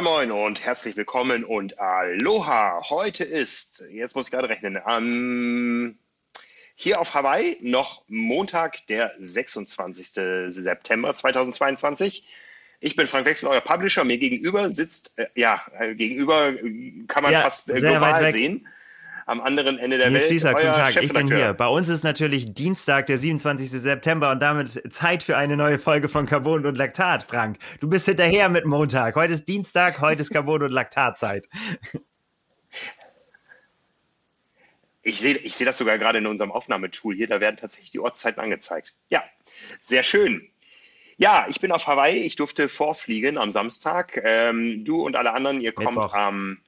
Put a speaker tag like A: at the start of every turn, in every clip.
A: Moin Moin und herzlich willkommen und Aloha. Heute ist, jetzt muss ich gerade rechnen, ähm, hier auf Hawaii noch Montag, der 26. September 2022. Ich bin Frank Wechsel, euer Publisher. Mir gegenüber sitzt, äh, ja, äh, gegenüber kann man ja, fast äh, global sehen am anderen Ende der Nils Welt.
B: Fließer, guten Tag, ich bin hier. Bei uns ist natürlich Dienstag, der 27. September und damit Zeit für eine neue Folge von Carbon und Laktat, Frank. Du bist hinterher mit Montag. Heute ist Dienstag, heute ist Carbon und Laktatzeit.
A: Ich sehe ich seh das sogar gerade in unserem Aufnahmetool hier, da werden tatsächlich die Ortszeiten angezeigt. Ja, sehr schön. Ja, ich bin auf Hawaii. Ich durfte vorfliegen am Samstag. Ähm, du und alle anderen, ihr kommt Mittwoch. am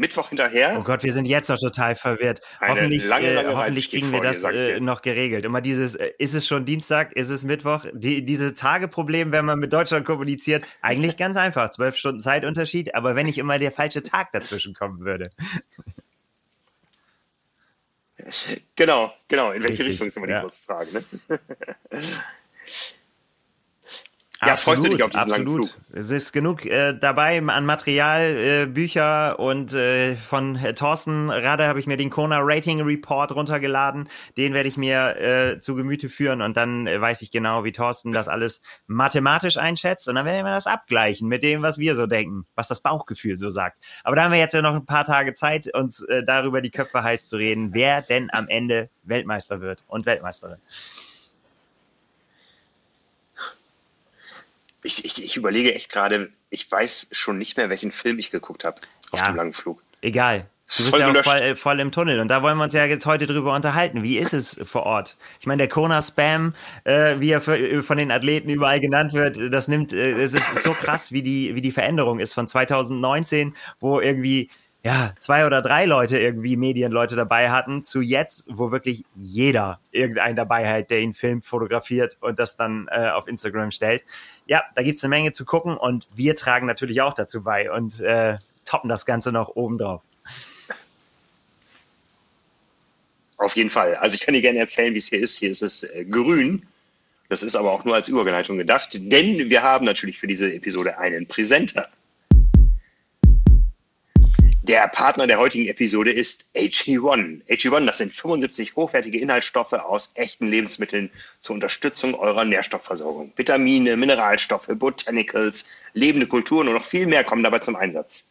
A: Mittwoch hinterher.
B: Oh Gott, wir sind jetzt noch total verwirrt. Eine hoffentlich lange, lange äh, hoffentlich kriegen wir das äh, noch geregelt. Immer dieses, äh, ist es schon Dienstag, ist es Mittwoch? Die, diese Tageproblem, wenn man mit Deutschland kommuniziert, eigentlich ganz einfach. Zwölf Stunden Zeitunterschied, aber wenn nicht immer der falsche Tag dazwischen kommen würde.
A: Genau, genau. In welche Richtig, Richtung ist immer die ja. große Frage. Ne?
B: Ja, absolut, freust du dich auf diesen absolut. Flug? Es ist genug äh, dabei an Material, äh, Bücher und äh, von äh, Thorsten Radde habe ich mir den Kona Rating Report runtergeladen. Den werde ich mir äh, zu Gemüte führen und dann äh, weiß ich genau, wie Thorsten das alles mathematisch einschätzt und dann werden wir das abgleichen mit dem, was wir so denken, was das Bauchgefühl so sagt. Aber da haben wir jetzt ja noch ein paar Tage Zeit, uns äh, darüber die Köpfe heiß zu reden, wer denn am Ende Weltmeister wird und Weltmeisterin.
A: Ich, ich, ich überlege echt gerade, ich weiß schon nicht mehr, welchen Film ich geguckt habe auf ja, dem langen Flug.
B: Egal. Du bist voll ja auch voll, äh, voll, im Tunnel und da wollen wir uns ja jetzt heute drüber unterhalten. Wie ist es vor Ort? Ich meine, der Kona-Spam, äh, wie er für, äh, von den Athleten überall genannt wird, das nimmt, äh, es ist so krass, wie die, wie die Veränderung ist von 2019, wo irgendwie ja, zwei oder drei Leute irgendwie Medienleute dabei hatten, zu jetzt, wo wirklich jeder irgendeinen dabei hat, der ihn filmt, fotografiert und das dann äh, auf Instagram stellt. Ja, da gibt's eine Menge zu gucken und wir tragen natürlich auch dazu bei und äh, toppen das Ganze noch obendrauf.
A: Auf jeden Fall. Also ich kann dir gerne erzählen, wie es hier ist. Hier ist es äh, grün. Das ist aber auch nur als Übergeleitung gedacht, denn wir haben natürlich für diese Episode einen Präsenter. Der Partner der heutigen Episode ist HE1. HE1, das sind 75 hochwertige Inhaltsstoffe aus echten Lebensmitteln zur Unterstützung eurer Nährstoffversorgung. Vitamine, Mineralstoffe, Botanicals, lebende Kulturen und noch viel mehr kommen dabei zum Einsatz.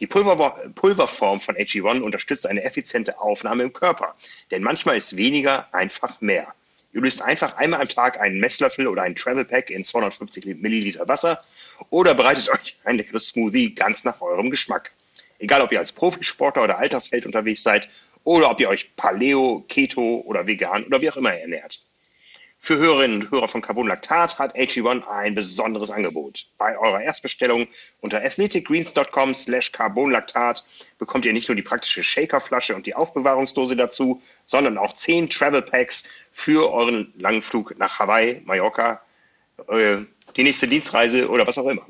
A: Die Pulver Pulverform von HE1 unterstützt eine effiziente Aufnahme im Körper, denn manchmal ist weniger einfach mehr. Ihr löst einfach einmal am Tag einen Messlöffel oder einen Travel Pack in 250 Milliliter Wasser oder bereitet euch ein leckeres Smoothie ganz nach eurem Geschmack. Egal, ob ihr als Profisportler oder Altersheld unterwegs seid oder ob ihr euch Paleo, Keto oder vegan oder wie auch immer ernährt. Für Hörerinnen und Hörer von Carbon Lactat hat AG1 ein besonderes Angebot. Bei eurer Erstbestellung unter athleticgreens.com slash carbonlactat bekommt ihr nicht nur die praktische Shakerflasche und die Aufbewahrungsdose dazu, sondern auch 10 Travel Packs für euren langen Flug nach Hawaii, Mallorca, äh, die nächste Dienstreise oder was auch immer.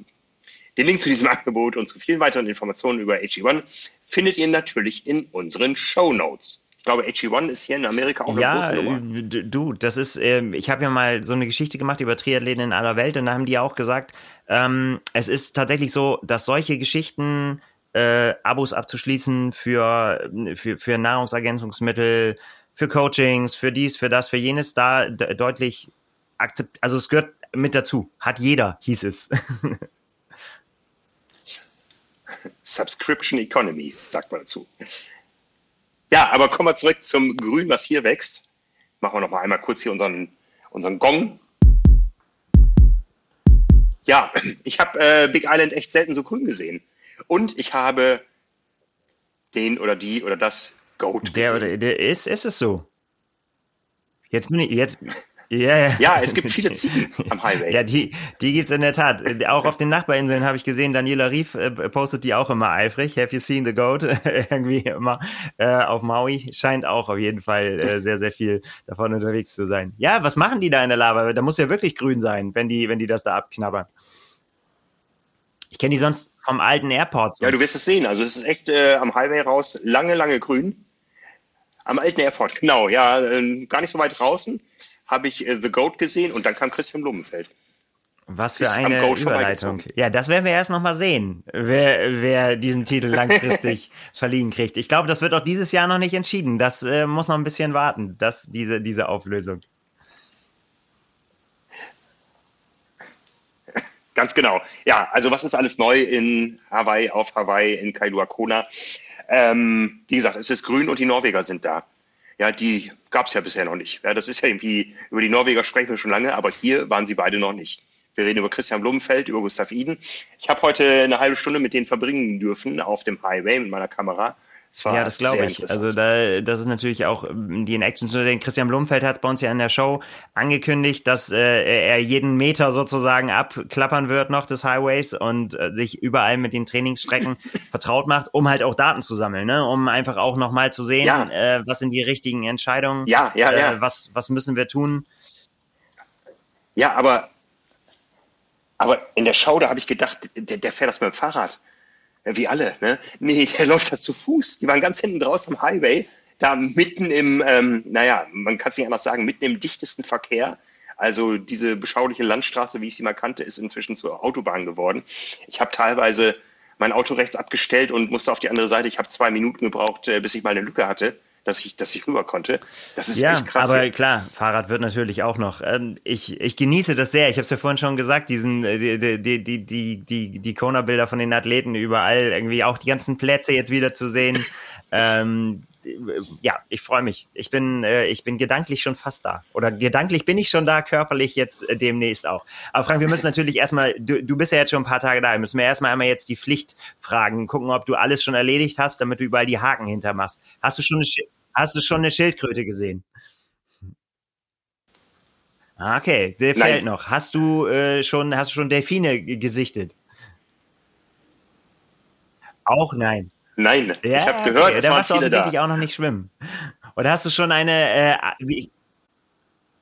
A: Den Link zu diesem Angebot und zu vielen weiteren Informationen über HE1 findet ihr natürlich in unseren Show Notes. Ich glaube, HE1 ist hier in Amerika auch eine ja, große Nummer.
B: Äh, du, das ist, äh, ich habe ja mal so eine Geschichte gemacht über Triathleten in aller Welt und da haben die auch gesagt, ähm, es ist tatsächlich so, dass solche Geschichten, äh, Abos abzuschließen für, für, für Nahrungsergänzungsmittel, für Coachings, für dies, für das, für jenes, da deutlich akzept, also es gehört mit dazu. Hat jeder, hieß es.
A: Subscription Economy, sagt man dazu. Ja, aber kommen wir zurück zum Grün, was hier wächst. Machen wir noch mal einmal kurz hier unseren, unseren Gong. Ja, ich habe äh, Big Island echt selten so grün gesehen. Und ich habe den oder die oder das Goat
B: der, gesehen. Der, der ist, ist es so. Jetzt bin ich, jetzt,
A: ja, ja. es gibt viele Ziegen am Highway.
B: Ja, die, die gibt's in der Tat. Auch auf den Nachbarinseln habe ich gesehen, Daniela Rief äh, postet die auch immer eifrig. Have you seen the goat? Irgendwie immer äh, auf Maui. Scheint auch auf jeden Fall äh, sehr, sehr viel davon unterwegs zu sein. Ja, was machen die da in der Lava? Da muss ja wirklich grün sein, wenn die, wenn die das da abknabbern. Ich kenne die sonst vom alten Airport. Sonst.
A: Ja, du wirst es sehen. Also es ist echt äh, am Highway raus lange, lange grün. Am alten Airport, genau. Ja, äh, gar nicht so weit draußen habe ich äh, The Goat gesehen und dann kam Christian Blumenfeld.
B: Was für eine Überleitung. Ja, das werden wir erst noch mal sehen, wer, wer diesen Titel langfristig verliehen kriegt. Ich glaube, das wird auch dieses Jahr noch nicht entschieden. Das äh, muss noch ein bisschen warten, dass diese, diese Auflösung.
A: Ganz genau. Ja, also was ist alles neu in Hawaii, auf Hawaii, in Kailua Kona? Ähm, wie gesagt, es ist grün und die Norweger sind da. Ja, die gab es ja bisher noch nicht. Ja, das ist ja irgendwie, über die Norweger sprechen wir schon lange, aber hier waren sie beide noch nicht. Wir reden über Christian Blumenfeld, über Gustav Iden. Ich habe heute eine halbe Stunde mit denen verbringen dürfen auf dem Highway mit meiner Kamera.
B: Ja, das glaube ich. Also da, das ist natürlich auch ähm, die in Action. Den Christian Blumfeld hat es bei uns ja in der Show angekündigt, dass äh, er jeden Meter sozusagen abklappern wird noch des Highways und äh, sich überall mit den Trainingsstrecken vertraut macht, um halt auch Daten zu sammeln, ne? um einfach auch nochmal zu sehen, ja. äh, was sind die richtigen Entscheidungen,
A: ja, ja, ja.
B: Äh, was, was müssen wir tun.
A: Ja, aber, aber in der Show, da habe ich gedacht, der, der fährt das mit dem Fahrrad wie alle, ne? Nee, der läuft das zu Fuß. Die waren ganz hinten draußen am Highway, da mitten im, ähm, naja, man kann es nicht anders sagen, mitten im dichtesten Verkehr. Also diese beschauliche Landstraße, wie ich sie mal kannte, ist inzwischen zur Autobahn geworden. Ich habe teilweise mein Auto rechts abgestellt und musste auf die andere Seite. Ich habe zwei Minuten gebraucht, äh, bis ich mal eine Lücke hatte dass ich, dass ich rüber konnte. Das ist ja, echt krass.
B: Aber klar, Fahrrad wird natürlich auch noch. Ähm, ich, ich genieße das sehr. Ich habe es ja vorhin schon gesagt, diesen, äh, die, die, die, die, die, die Kona-Bilder von den Athleten überall, irgendwie auch die ganzen Plätze jetzt wieder zu sehen. ähm, ja, ich freue mich. Ich bin, äh, ich bin gedanklich schon fast da. Oder gedanklich bin ich schon da, körperlich jetzt äh, demnächst auch. Aber Frank, wir müssen natürlich erstmal, du, du bist ja jetzt schon ein paar Tage da, wir müssen wir erstmal einmal jetzt die Pflicht fragen, gucken, ob du alles schon erledigt hast, damit du überall die Haken hintermachst. Hast du schon eine, Hast du schon eine Schildkröte gesehen? Ah, okay, der Nein. fehlt noch. Hast du äh, schon, hast du schon Delfine gesichtet? Auch nein.
A: Nein, ja, ich habe gehört, okay. es da waren viele
B: offensichtlich da. auch noch nicht schwimmen. Oder hast du schon eine, äh, wie,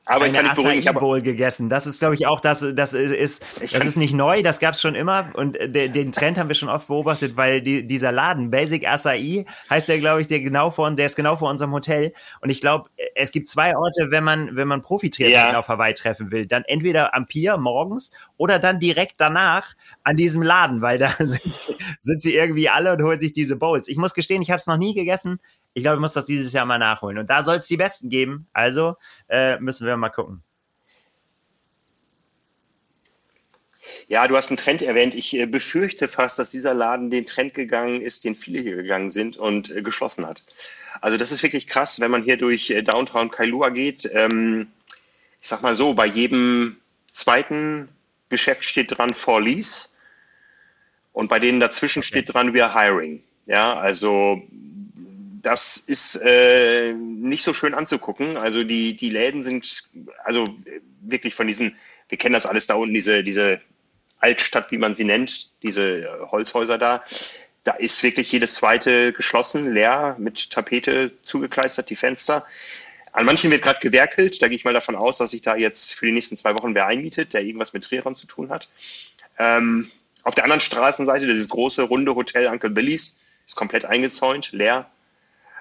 A: aber ich kann nicht beruhigen, ich
B: habe gegessen. Das ist, glaube ich, auch das, das ist, das ist nicht neu, das gab es schon immer und de, den Trend haben wir schon oft beobachtet, weil die, dieser Laden Basic Acai heißt der, glaube ich, der genau vor, der ist genau vor unserem Hotel und ich glaube, es gibt zwei Orte, wenn man wenn man Profitriathleten ja. auf Hawaii treffen will, dann entweder am Pier morgens oder dann direkt danach an diesem Laden, weil da sind, sind sie irgendwie alle und holen sich diese Bowls. Ich muss gestehen, ich habe es noch nie gegessen. Ich glaube, ich muss das dieses Jahr mal nachholen. Und da soll es die Besten geben. Also äh, müssen wir mal gucken.
A: Ja, du hast einen Trend erwähnt. Ich äh, befürchte fast, dass dieser Laden den Trend gegangen ist, den viele hier gegangen sind und äh, geschlossen hat. Also das ist wirklich krass, wenn man hier durch äh, Downtown Kailua geht. Ähm, ich sag mal so, bei jedem zweiten Geschäft steht dran for lease und bei denen dazwischen okay. steht dran we are hiring. Ja, also das ist äh, nicht so schön anzugucken. Also die, die Läden sind also wirklich von diesen, wir kennen das alles da unten, diese, diese Altstadt, wie man sie nennt, diese Holzhäuser da. Da ist wirklich jedes zweite geschlossen, leer, mit Tapete zugekleistert, die Fenster. An manchen wird gerade gewerkelt. Da gehe ich mal davon aus, dass sich da jetzt für die nächsten zwei Wochen wer einmietet, der irgendwas mit Triathlon zu tun hat. Ähm, auf der anderen Straßenseite, dieses große, runde Hotel Uncle Billy's, ist komplett eingezäunt, leer.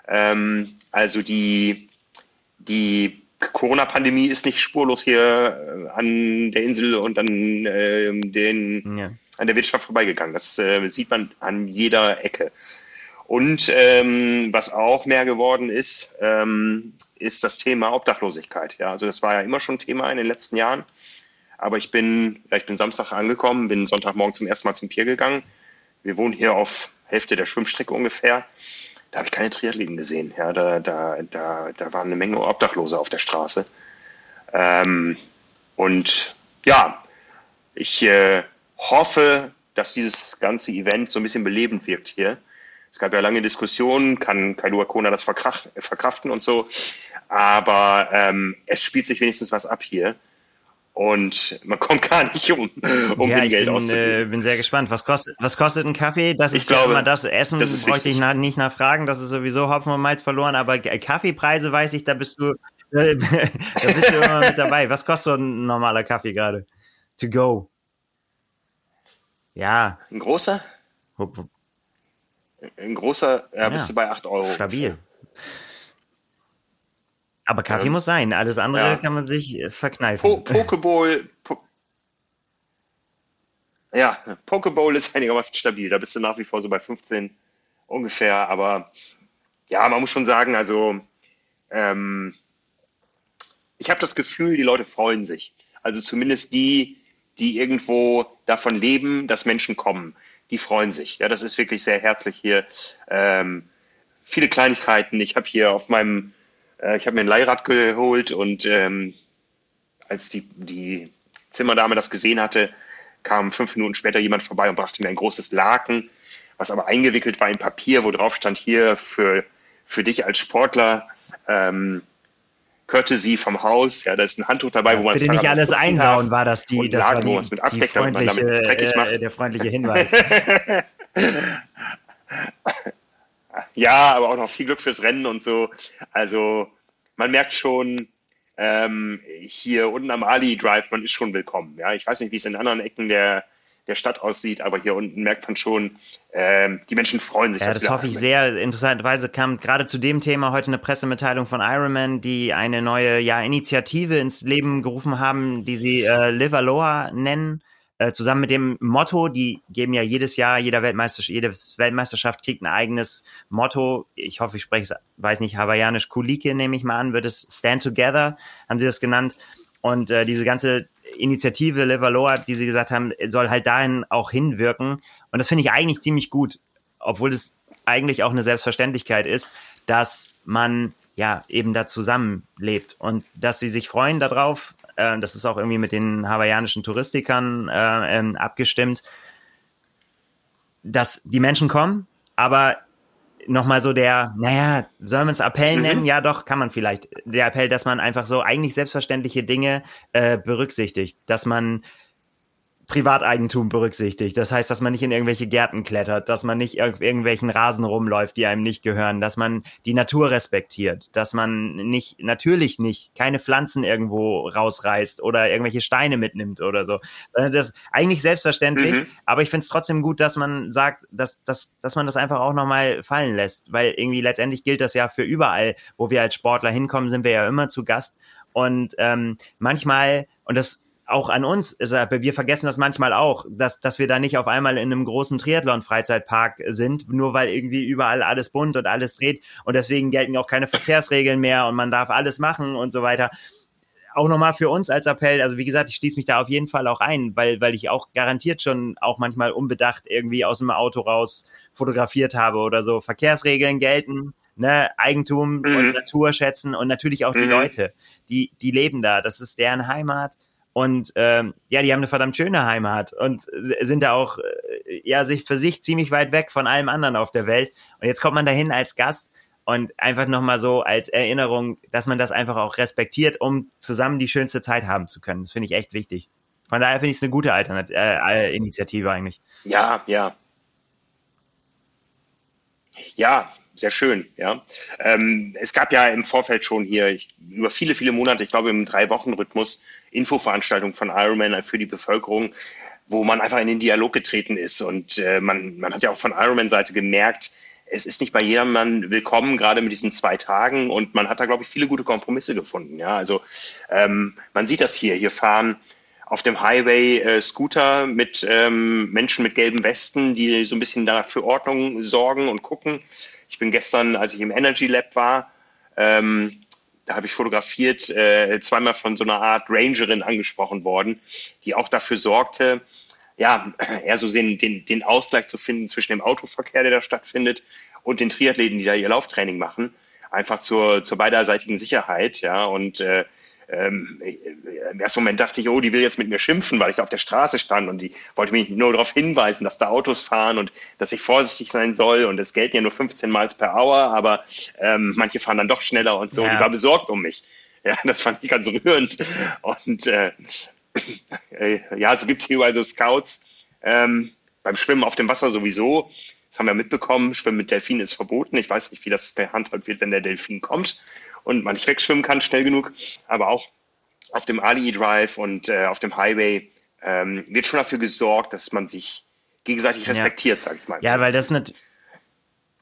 A: Ähm, also die, die Corona-Pandemie ist nicht spurlos hier äh, an der Insel und an, äh, den, ja. an der Wirtschaft vorbeigegangen. Das äh, sieht man an jeder Ecke. Und ähm, was auch mehr geworden ist, ähm, ist das Thema Obdachlosigkeit. Ja, also das war ja immer schon Thema in den letzten Jahren. Aber ich bin, ich bin Samstag angekommen, bin Sonntagmorgen zum ersten Mal zum Pier gegangen. Wir wohnen hier auf Hälfte der Schwimmstrecke ungefähr da habe ich keine Triathleten gesehen. Ja, da, da, da, da waren eine Menge Obdachlose auf der Straße. Ähm, und ja, ich äh, hoffe, dass dieses ganze Event so ein bisschen belebend wirkt hier. Es gab ja lange Diskussionen, kann Kailua Kona das verkraften und so. Aber ähm, es spielt sich wenigstens was ab hier und man kommt gar nicht um, um ja, Geld bin, auszugeben.
B: Äh, bin sehr gespannt. Was kostet, was kostet ein Kaffee? Das ich ist glaube, ja immer das. Essen das bräuchte ich nach, nicht nachfragen, das ist sowieso Hopfen und Malz verloren, aber Kaffeepreise weiß ich, da bist du, da bist du immer mit dabei. Was kostet ein normaler Kaffee gerade? To go. Ja.
A: Ein großer? Ein großer, ja, ja. bist du bei 8 Euro.
B: Stabil. Aber Kaffee ähm, muss sein, alles andere ja. kann man sich äh, verkneifen.
A: Po Pokeball, po Ja, Pokeball ist einigermaßen stabil. Da bist du nach wie vor so bei 15 ungefähr. Aber ja, man muss schon sagen, also ähm, ich habe das Gefühl, die Leute freuen sich. Also zumindest die, die irgendwo davon leben, dass Menschen kommen, die freuen sich. Ja, das ist wirklich sehr herzlich hier. Ähm, viele Kleinigkeiten. Ich habe hier auf meinem, äh, ich habe mir ein Leihrad geholt und ähm, als die, die Zimmerdame das gesehen hatte, kam fünf Minuten später jemand vorbei und brachte mir ein großes Laken, was aber eingewickelt war in Papier, wo drauf stand hier für, für dich als Sportler. Ähm, Courtesy vom Haus, ja, da ist ein Handtuch dabei, wo man
B: Bitte nicht alles einsauen, war das die, das
A: Laken,
B: war die,
A: wo man es mit abdeckt, damit man damit dreckig macht.
B: äh, der freundliche Hinweis.
A: Ja, aber auch noch viel Glück fürs Rennen und so. Also man merkt schon, ähm, hier unten am Ali Drive, man ist schon willkommen. Ja, ich weiß nicht, wie es in anderen Ecken der, der Stadt aussieht, aber hier unten merkt man schon, ähm, die Menschen freuen sich.
B: Ja, das hoffe ich
A: da
B: sehr. Interessanterweise kam gerade zu dem Thema heute eine Pressemitteilung von Ironman, die eine neue ja, Initiative ins Leben gerufen haben, die sie äh, Live Aloha nennen. Äh, zusammen mit dem Motto, die geben ja jedes Jahr, jeder Weltmeisterschaft, jede Weltmeisterschaft kriegt ein eigenes Motto. Ich hoffe, ich spreche es, weiß nicht, hawaiianisch, Kulike nehme ich mal an, wird es Stand Together, haben sie das genannt. Und äh, diese ganze Initiative Live Aloha, die sie gesagt haben, soll halt dahin auch hinwirken. Und das finde ich eigentlich ziemlich gut, obwohl es eigentlich auch eine Selbstverständlichkeit ist, dass man ja eben da zusammenlebt und dass sie sich freuen darauf. Äh, das ist auch irgendwie mit den hawaiianischen Touristikern äh, ähm, abgestimmt, dass die Menschen kommen, aber nochmal so der, naja, soll man es Appell
A: Mhm.
B: nennen? Ja, doch, kann man vielleicht. Der Appell, dass man einfach so eigentlich selbstverständliche Dinge äh, berücksichtigt, dass man Privateigentum berücksichtigt. Das heißt, dass man nicht in irgendwelche Gärten klettert, dass man nicht auf irgendwelchen Rasen rumläuft, die einem nicht gehören, dass man die Natur respektiert, dass man nicht, natürlich nicht, keine Pflanzen irgendwo rausreißt oder irgendwelche Steine mitnimmt oder so. Das ist eigentlich selbstverständlich,
A: Mhm.
B: aber ich finde es trotzdem gut, dass man sagt, dass, dass, dass man das einfach auch nochmal fallen lässt, weil irgendwie letztendlich gilt das ja für überall, wo wir als Sportler hinkommen, sind wir ja immer zu Gast. Und ähm, manchmal, und das auch an uns, ist, er- wir vergessen das manchmal auch, dass, dass wir da nicht auf einmal in einem großen Triathlon-Freizeitpark sind, nur weil irgendwie überall alles bunt und alles dreht und deswegen gelten auch keine Verkehrsregeln mehr und man darf alles machen und so weiter. Auch nochmal für uns als Appell, also wie gesagt, ich schließe mich da auf jeden Fall auch ein, weil, weil ich auch garantiert schon auch manchmal unbedacht irgendwie aus dem Auto raus fotografiert habe oder so. Verkehrsregeln gelten, ne, Eigentum
A: Mhm.
B: und Natur schätzen und natürlich auch die
A: Mhm.
B: Leute, die, die leben da. Das ist deren Heimat. Und ähm, ja, die haben eine verdammt schöne Heimat und sind da auch äh, ja sich für sich ziemlich weit weg von allem anderen auf der Welt. Und jetzt kommt man dahin als Gast und einfach nochmal so als Erinnerung, dass man das einfach auch respektiert, um zusammen die schönste Zeit haben zu können. Das finde ich echt wichtig. Von daher finde ich es eine gute Alternat äh, Initiative eigentlich.
A: Ja, ja. Ja, sehr schön, ja. Ähm, es gab ja im Vorfeld schon hier ich, über viele, viele Monate, ich glaube im Drei-Wochen-Rhythmus, Infoveranstaltungen von Ironman für die Bevölkerung, wo man einfach in den Dialog getreten ist. Und äh, man, man hat ja auch von Ironman-Seite gemerkt, es ist nicht bei jedermann willkommen, gerade mit diesen zwei Tagen. Und man hat da, glaube ich, viele gute Kompromisse gefunden. Ja, also ähm, man sieht das hier. Hier fahren auf dem Highway äh, Scooter mit ähm, Menschen mit gelben Westen, die so ein bisschen da für Ordnung sorgen und gucken. Ich bin gestern, als ich im Energy Lab war, ähm, da habe ich fotografiert, äh, zweimal von so einer Art Rangerin angesprochen worden, die auch dafür sorgte, ja, eher so den, den, den Ausgleich zu finden zwischen dem Autoverkehr, der da stattfindet, und den Triathleten, die da ihr Lauftraining machen, einfach zur, zur beiderseitigen Sicherheit, ja, und äh, ähm, im ersten Moment dachte ich, oh, die will jetzt mit mir schimpfen, weil ich da auf der Straße stand und die wollte mich nur darauf hinweisen, dass da Autos fahren und dass ich vorsichtig sein soll und es gelten ja nur 15 Miles per Hour, aber ähm, manche fahren dann doch schneller und so.
B: Ja.
A: Die war besorgt um mich. Ja, das fand ich ganz rührend. Und äh, äh, ja, so gibt's hier überall so Scouts. Ähm, beim Schwimmen auf dem Wasser sowieso. Das haben wir mitbekommen. Schwimmen mit Delfinen ist verboten. Ich weiß nicht, wie das gehandhabt wird, wenn der Delfin kommt und man nicht wegschwimmen kann schnell genug. Aber auch auf dem Ali Drive und äh, auf dem Highway ähm, wird schon dafür gesorgt, dass man sich gegenseitig respektiert, sag ich mal.
B: Ja, weil das nicht.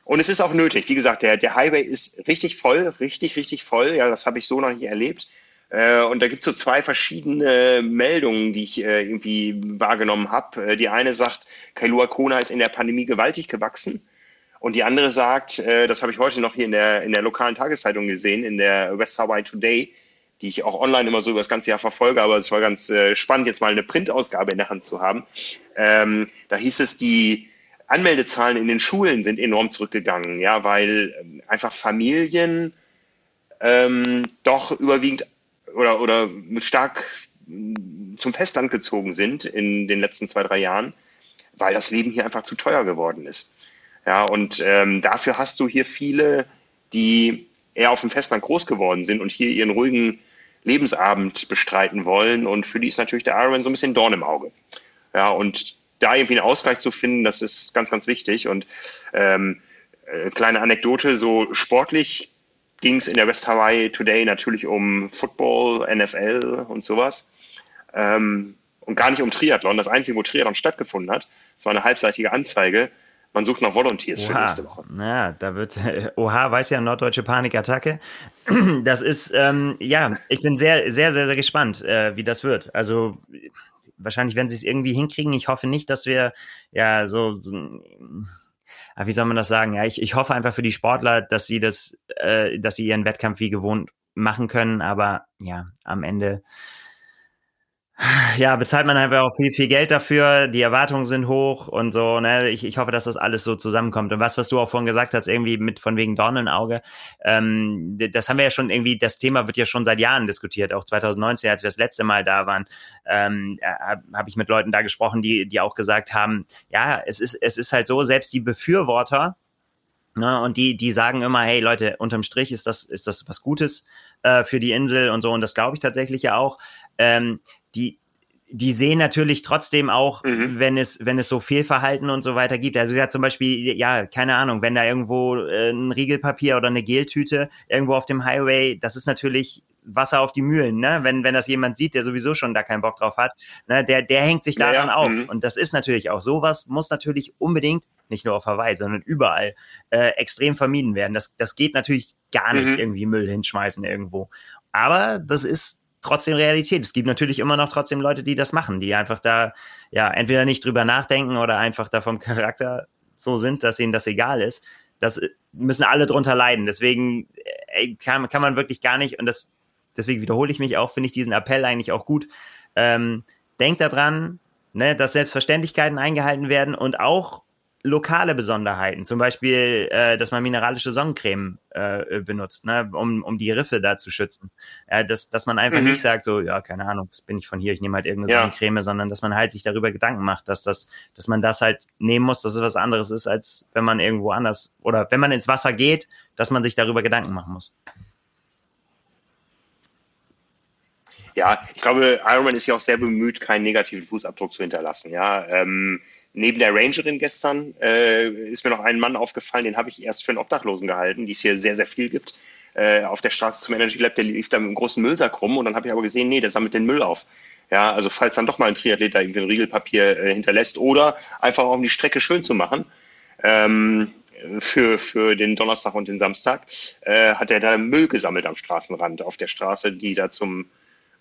A: Und es ist auch nötig. Wie gesagt, der, der Highway ist richtig voll, richtig, richtig voll. Ja, das habe ich so noch nicht erlebt. Äh, und da gibt es so zwei verschiedene Meldungen, die ich äh, irgendwie wahrgenommen habe. Äh, die eine sagt, Kailua Kona ist in der Pandemie gewaltig gewachsen. Und die andere sagt, das habe ich heute noch hier in der, in der lokalen Tageszeitung gesehen, in der West Hawaii Today, die ich auch online immer so über das ganze Jahr verfolge, aber es war ganz spannend, jetzt mal eine Printausgabe in der Hand zu haben. Ähm, da hieß es, die Anmeldezahlen in den Schulen sind enorm zurückgegangen, ja, weil ähm, einfach Familien ähm, doch überwiegend oder, oder stark mm, zum Festland gezogen sind in den letzten zwei, drei Jahren, weil das Leben hier einfach zu teuer geworden ist. Ja, und ähm, dafür hast du hier viele, die eher auf dem Festland groß geworden sind und hier ihren ruhigen Lebensabend bestreiten wollen. Und für die ist natürlich der Ironman so ein bisschen Dorn im Auge. Ja, und da irgendwie einen Ausgleich zu finden, das ist ganz, ganz wichtig. Und ähm, äh, kleine Anekdote, so sportlich ging es in der West Hawaii Today natürlich um Football, NFL und sowas. Ähm, und gar nicht um Triathlon. Das Einzige, wo Triathlon stattgefunden hat, das war eine halbseitige Anzeige. Man sucht noch Volunteers
B: Oha. für nächste Woche. Ja, da wird, Oha, weiß ja, norddeutsche Panikattacke. Das ist, ähm, ja, ich bin sehr, sehr, sehr, sehr gespannt, äh, wie das wird. Also, wahrscheinlich werden sie es irgendwie hinkriegen. Ich hoffe nicht, dass wir, ja, so, so wie soll man das sagen? Ja, ich, ich hoffe einfach für die Sportler, dass sie das, äh, dass sie ihren Wettkampf wie gewohnt machen können. Aber ja, am Ende ja, bezahlt man einfach auch viel, viel Geld dafür. Die Erwartungen sind hoch und so. Ne? Ich, ich hoffe, dass das alles so zusammenkommt. Und was, was du auch vorhin gesagt hast, irgendwie mit von wegen Dornenauge, ähm, das haben wir ja schon irgendwie, das Thema wird ja schon seit Jahren diskutiert. Auch 2019, als wir das letzte Mal da waren, ähm, habe hab ich mit Leuten da gesprochen, die, die auch gesagt haben, ja, es ist, es ist halt so, selbst die Befürworter, Ne, und die, die sagen immer, hey Leute, unterm Strich ist das, ist das was Gutes äh, für die Insel und so. Und das glaube ich tatsächlich ja auch. Ähm, die, die sehen natürlich trotzdem auch, mhm. wenn es, wenn es so Fehlverhalten und so weiter gibt. Also ja, zum Beispiel, ja, keine Ahnung, wenn da irgendwo äh, ein Riegelpapier oder eine Geltüte irgendwo auf dem Highway, das ist natürlich Wasser auf die Mühlen, ne? Wenn, wenn das jemand sieht, der sowieso schon da keinen Bock drauf hat, ne? der, der hängt sich daran ja, ja. auf. Mhm. Und das ist natürlich auch sowas, muss natürlich unbedingt, nicht nur auf Hawaii, sondern überall, äh, extrem vermieden werden. Das, das geht natürlich gar nicht mhm. irgendwie Müll hinschmeißen irgendwo. Aber das ist trotzdem Realität. Es gibt natürlich immer noch trotzdem Leute, die das machen, die einfach da ja entweder nicht drüber nachdenken oder einfach da vom Charakter so sind, dass ihnen das egal ist. Das müssen alle drunter leiden. Deswegen ey, kann, kann man wirklich gar nicht, und das, deswegen wiederhole ich mich auch, finde ich diesen Appell eigentlich auch gut. Ähm, denkt daran, ne, dass Selbstverständlichkeiten eingehalten werden und auch lokale Besonderheiten, zum Beispiel, äh, dass man mineralische Sonnencreme äh, benutzt, ne, um, um die Riffe da zu schützen. Äh, dass, dass man einfach mhm. nicht sagt, so, ja, keine Ahnung, das bin ich von hier, ich nehme halt irgendeine ja. Sonnencreme, sondern dass man halt sich darüber Gedanken macht, dass das, dass man das halt nehmen muss, dass es was anderes ist, als wenn man irgendwo anders oder wenn man ins Wasser geht, dass man sich darüber Gedanken machen muss.
A: Ja, ich glaube, Ironman ist ja auch sehr bemüht, keinen negativen Fußabdruck zu hinterlassen. Ja, ähm, neben der Rangerin gestern äh, ist mir noch ein Mann aufgefallen, den habe ich erst für einen Obdachlosen gehalten, die es hier sehr, sehr viel gibt. Äh, auf der Straße zum Energy Lab, der lief da mit einem großen Müllsack rum und dann habe ich aber gesehen, nee, der sammelt den Müll auf. Ja, also falls dann doch mal ein Triathlet da irgendwie ein Riegelpapier äh, hinterlässt oder einfach auch um die Strecke schön zu machen. Ähm, für, für den Donnerstag und den Samstag, äh, hat er da Müll gesammelt am Straßenrand auf der Straße, die da zum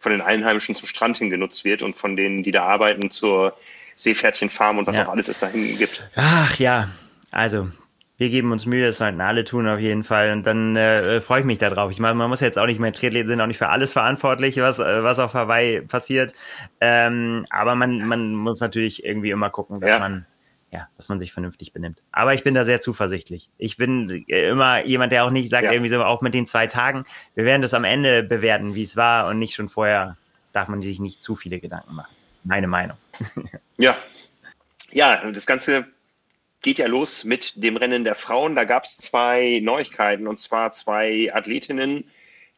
A: von den Einheimischen zum Strand hin genutzt wird und von denen, die da arbeiten, zur Seepferdchenfarm und was ja. auch alles es dahin gibt.
B: Ach ja, also wir geben uns Mühe, das sollten alle tun auf jeden Fall. Und dann äh, freue ich mich darauf. Ich meine, man muss jetzt auch nicht mehr Triathleten sind auch nicht für alles verantwortlich, was, äh, was auf Hawaii passiert. Ähm, aber man, man muss natürlich irgendwie immer gucken, dass ja. man ja, dass man sich vernünftig benimmt. Aber ich bin da sehr zuversichtlich. Ich bin äh, immer jemand, der auch nicht sagt, ja. irgendwie so, auch mit den zwei Tagen, wir werden das am Ende bewerten, wie es war und nicht schon vorher darf man sich nicht zu viele Gedanken machen. Meine Meinung.
A: ja. Ja, das Ganze geht ja los mit dem Rennen der Frauen. Da gab es zwei Neuigkeiten und zwar zwei Athletinnen,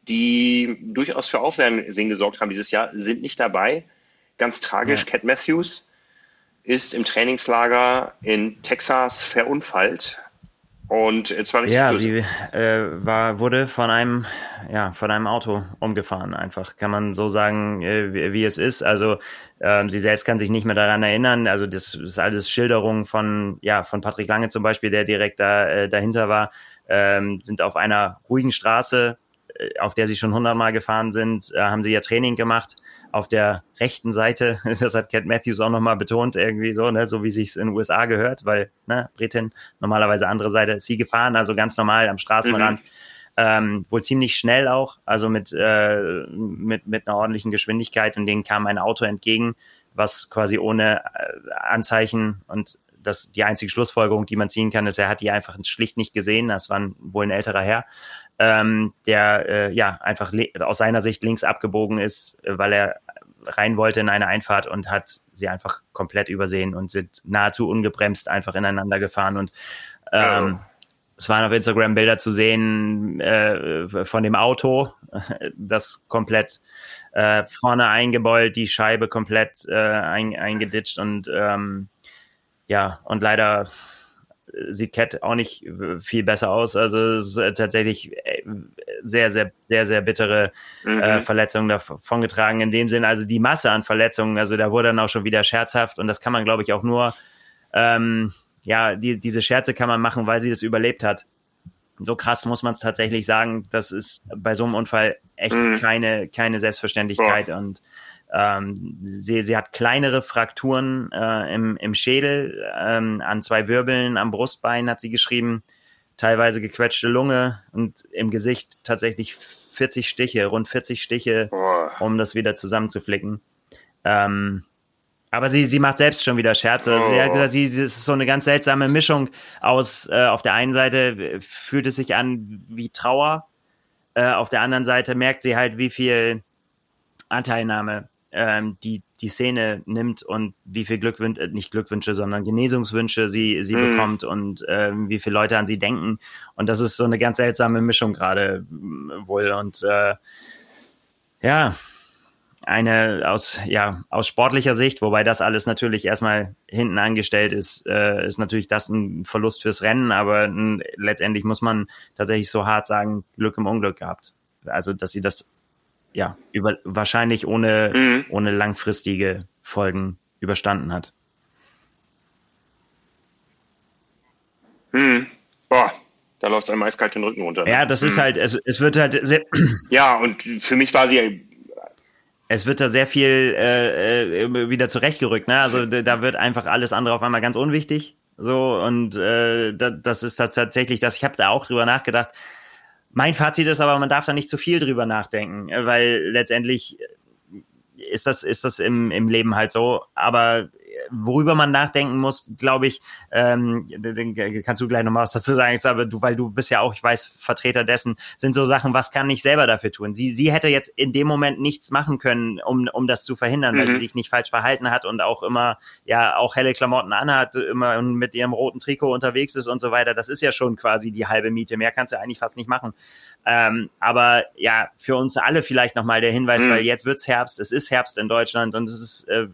A: die durchaus für Aufsehen gesorgt haben dieses Jahr, sind nicht dabei. Ganz tragisch, ja. Cat Matthews ist im Trainingslager in Texas verunfallt. Und zwar richtig
B: Ja, sie äh, war, wurde von einem, ja, von einem Auto umgefahren, einfach. Kann man so sagen, äh, wie, wie, es ist. Also ähm, sie selbst kann sich nicht mehr daran erinnern. Also das ist alles Schilderung von, ja, von Patrick Lange zum Beispiel, der direkt da äh, dahinter war. Ähm, sind auf einer ruhigen Straße auf der sie schon hundertmal gefahren sind, äh, haben sie ja Training gemacht auf der rechten Seite. Das hat Cat Matthews auch nochmal betont, irgendwie so, ne, so wie sich's in den USA gehört, weil, ne, Britin, normalerweise andere Seite ist sie gefahren, also ganz normal am Straßenrand. Mhm. Ähm, wohl ziemlich schnell auch, also mit, äh, mit, mit einer ordentlichen Geschwindigkeit und denen kam ein Auto entgegen, was quasi ohne äh, Anzeichen und das die einzige Schlussfolgerung, die man ziehen kann, ist, er hat die einfach schlicht nicht gesehen. Das war wohl ein älterer Herr, ähm, der äh, ja einfach aus seiner Sicht links abgebogen ist, äh, weil er rein wollte in eine Einfahrt und hat sie einfach komplett übersehen und sind nahezu ungebremst einfach ineinander gefahren und ähm, oh. Es waren auf Instagram Bilder zu sehen äh, von dem Auto, das komplett äh, vorne eingebeult, die Scheibe komplett äh, ein, eingeditscht und ähm, ja, und leider sieht Cat auch nicht viel besser aus. Also es ist äh, tatsächlich äh, sehr, sehr, sehr, sehr bittere mhm. äh, Verletzungen davongetragen. In dem Sinn, also die Masse an Verletzungen, also da wurde dann auch schon wieder scherzhaft und das kann man, glaube ich, auch nur, ähm, ja, die, diese Scherze kann man machen, weil sie das überlebt hat. So krass muss man es tatsächlich sagen. Das ist bei so einem Unfall echt mhm. keine, keine Selbstverständlichkeit Boah. und ähm, sie, sie hat kleinere Frakturen äh, im, im Schädel, ähm, an zwei Wirbeln, am Brustbein hat sie geschrieben, teilweise gequetschte Lunge und im Gesicht tatsächlich 40 Stiche, rund 40 Stiche, Boah. um das wieder zusammenzuflicken. Ähm, aber sie, sie macht selbst schon wieder Scherze. Oh. Sie hat gesagt, sie, sie ist so eine ganz seltsame Mischung aus, äh, auf der einen Seite fühlt es sich an wie Trauer, äh, auf der anderen Seite merkt sie halt, wie viel Anteilnahme ähm, die die Szene nimmt und wie viel Glückwünsche, äh, nicht Glückwünsche, sondern Genesungswünsche sie, sie mhm. bekommt und ähm, wie viele Leute an sie denken. Und das ist so eine ganz seltsame Mischung gerade wohl. Und äh, ja, eine aus, ja, aus sportlicher Sicht, wobei das alles natürlich erstmal hinten angestellt ist, äh, ist natürlich das ein Verlust fürs Rennen, aber letztendlich muss man tatsächlich so hart sagen, Glück im Unglück gehabt. Also, dass sie das ja, über, wahrscheinlich ohne, mhm. ohne langfristige Folgen überstanden hat.
A: Mhm. Boah, da läuft es einem eiskalt den Rücken runter.
B: Ne? Ja, das mhm. ist halt, es, es wird halt sehr.
A: Ja, und für mich war sie
B: es wird da sehr viel äh, äh wieder zurechtgerückt, ne? Also da wird einfach alles andere auf einmal ganz unwichtig. So, und äh, das ist tatsächlich das, ich habe da auch drüber nachgedacht, mein Fazit ist aber, man darf da nicht zu viel drüber nachdenken, weil letztendlich ist das, ist das im, im Leben halt so. Aber worüber man nachdenken muss, glaube ich, ähm, kannst du gleich noch mal was dazu sagen, aber du, weil du bist ja auch, ich weiß, Vertreter dessen, sind so Sachen, was kann ich selber dafür tun? Sie, sie hätte jetzt in dem Moment nichts machen können, um, um das zu verhindern, mhm. weil sie mhm. sich nicht falsch verhalten hat und auch immer, ja, auch helle Klamotten anhat, immer mit ihrem roten Trikot unterwegs ist und so weiter. Das ist ja schon quasi die halbe Miete. Mehr kannst du eigentlich fast nicht machen. Ähm, aber ja, für uns alle vielleicht nochmal der Hinweis, mhm. weil jetzt wird's Herbst, es ist Herbst in Deutschland und es ist, äh,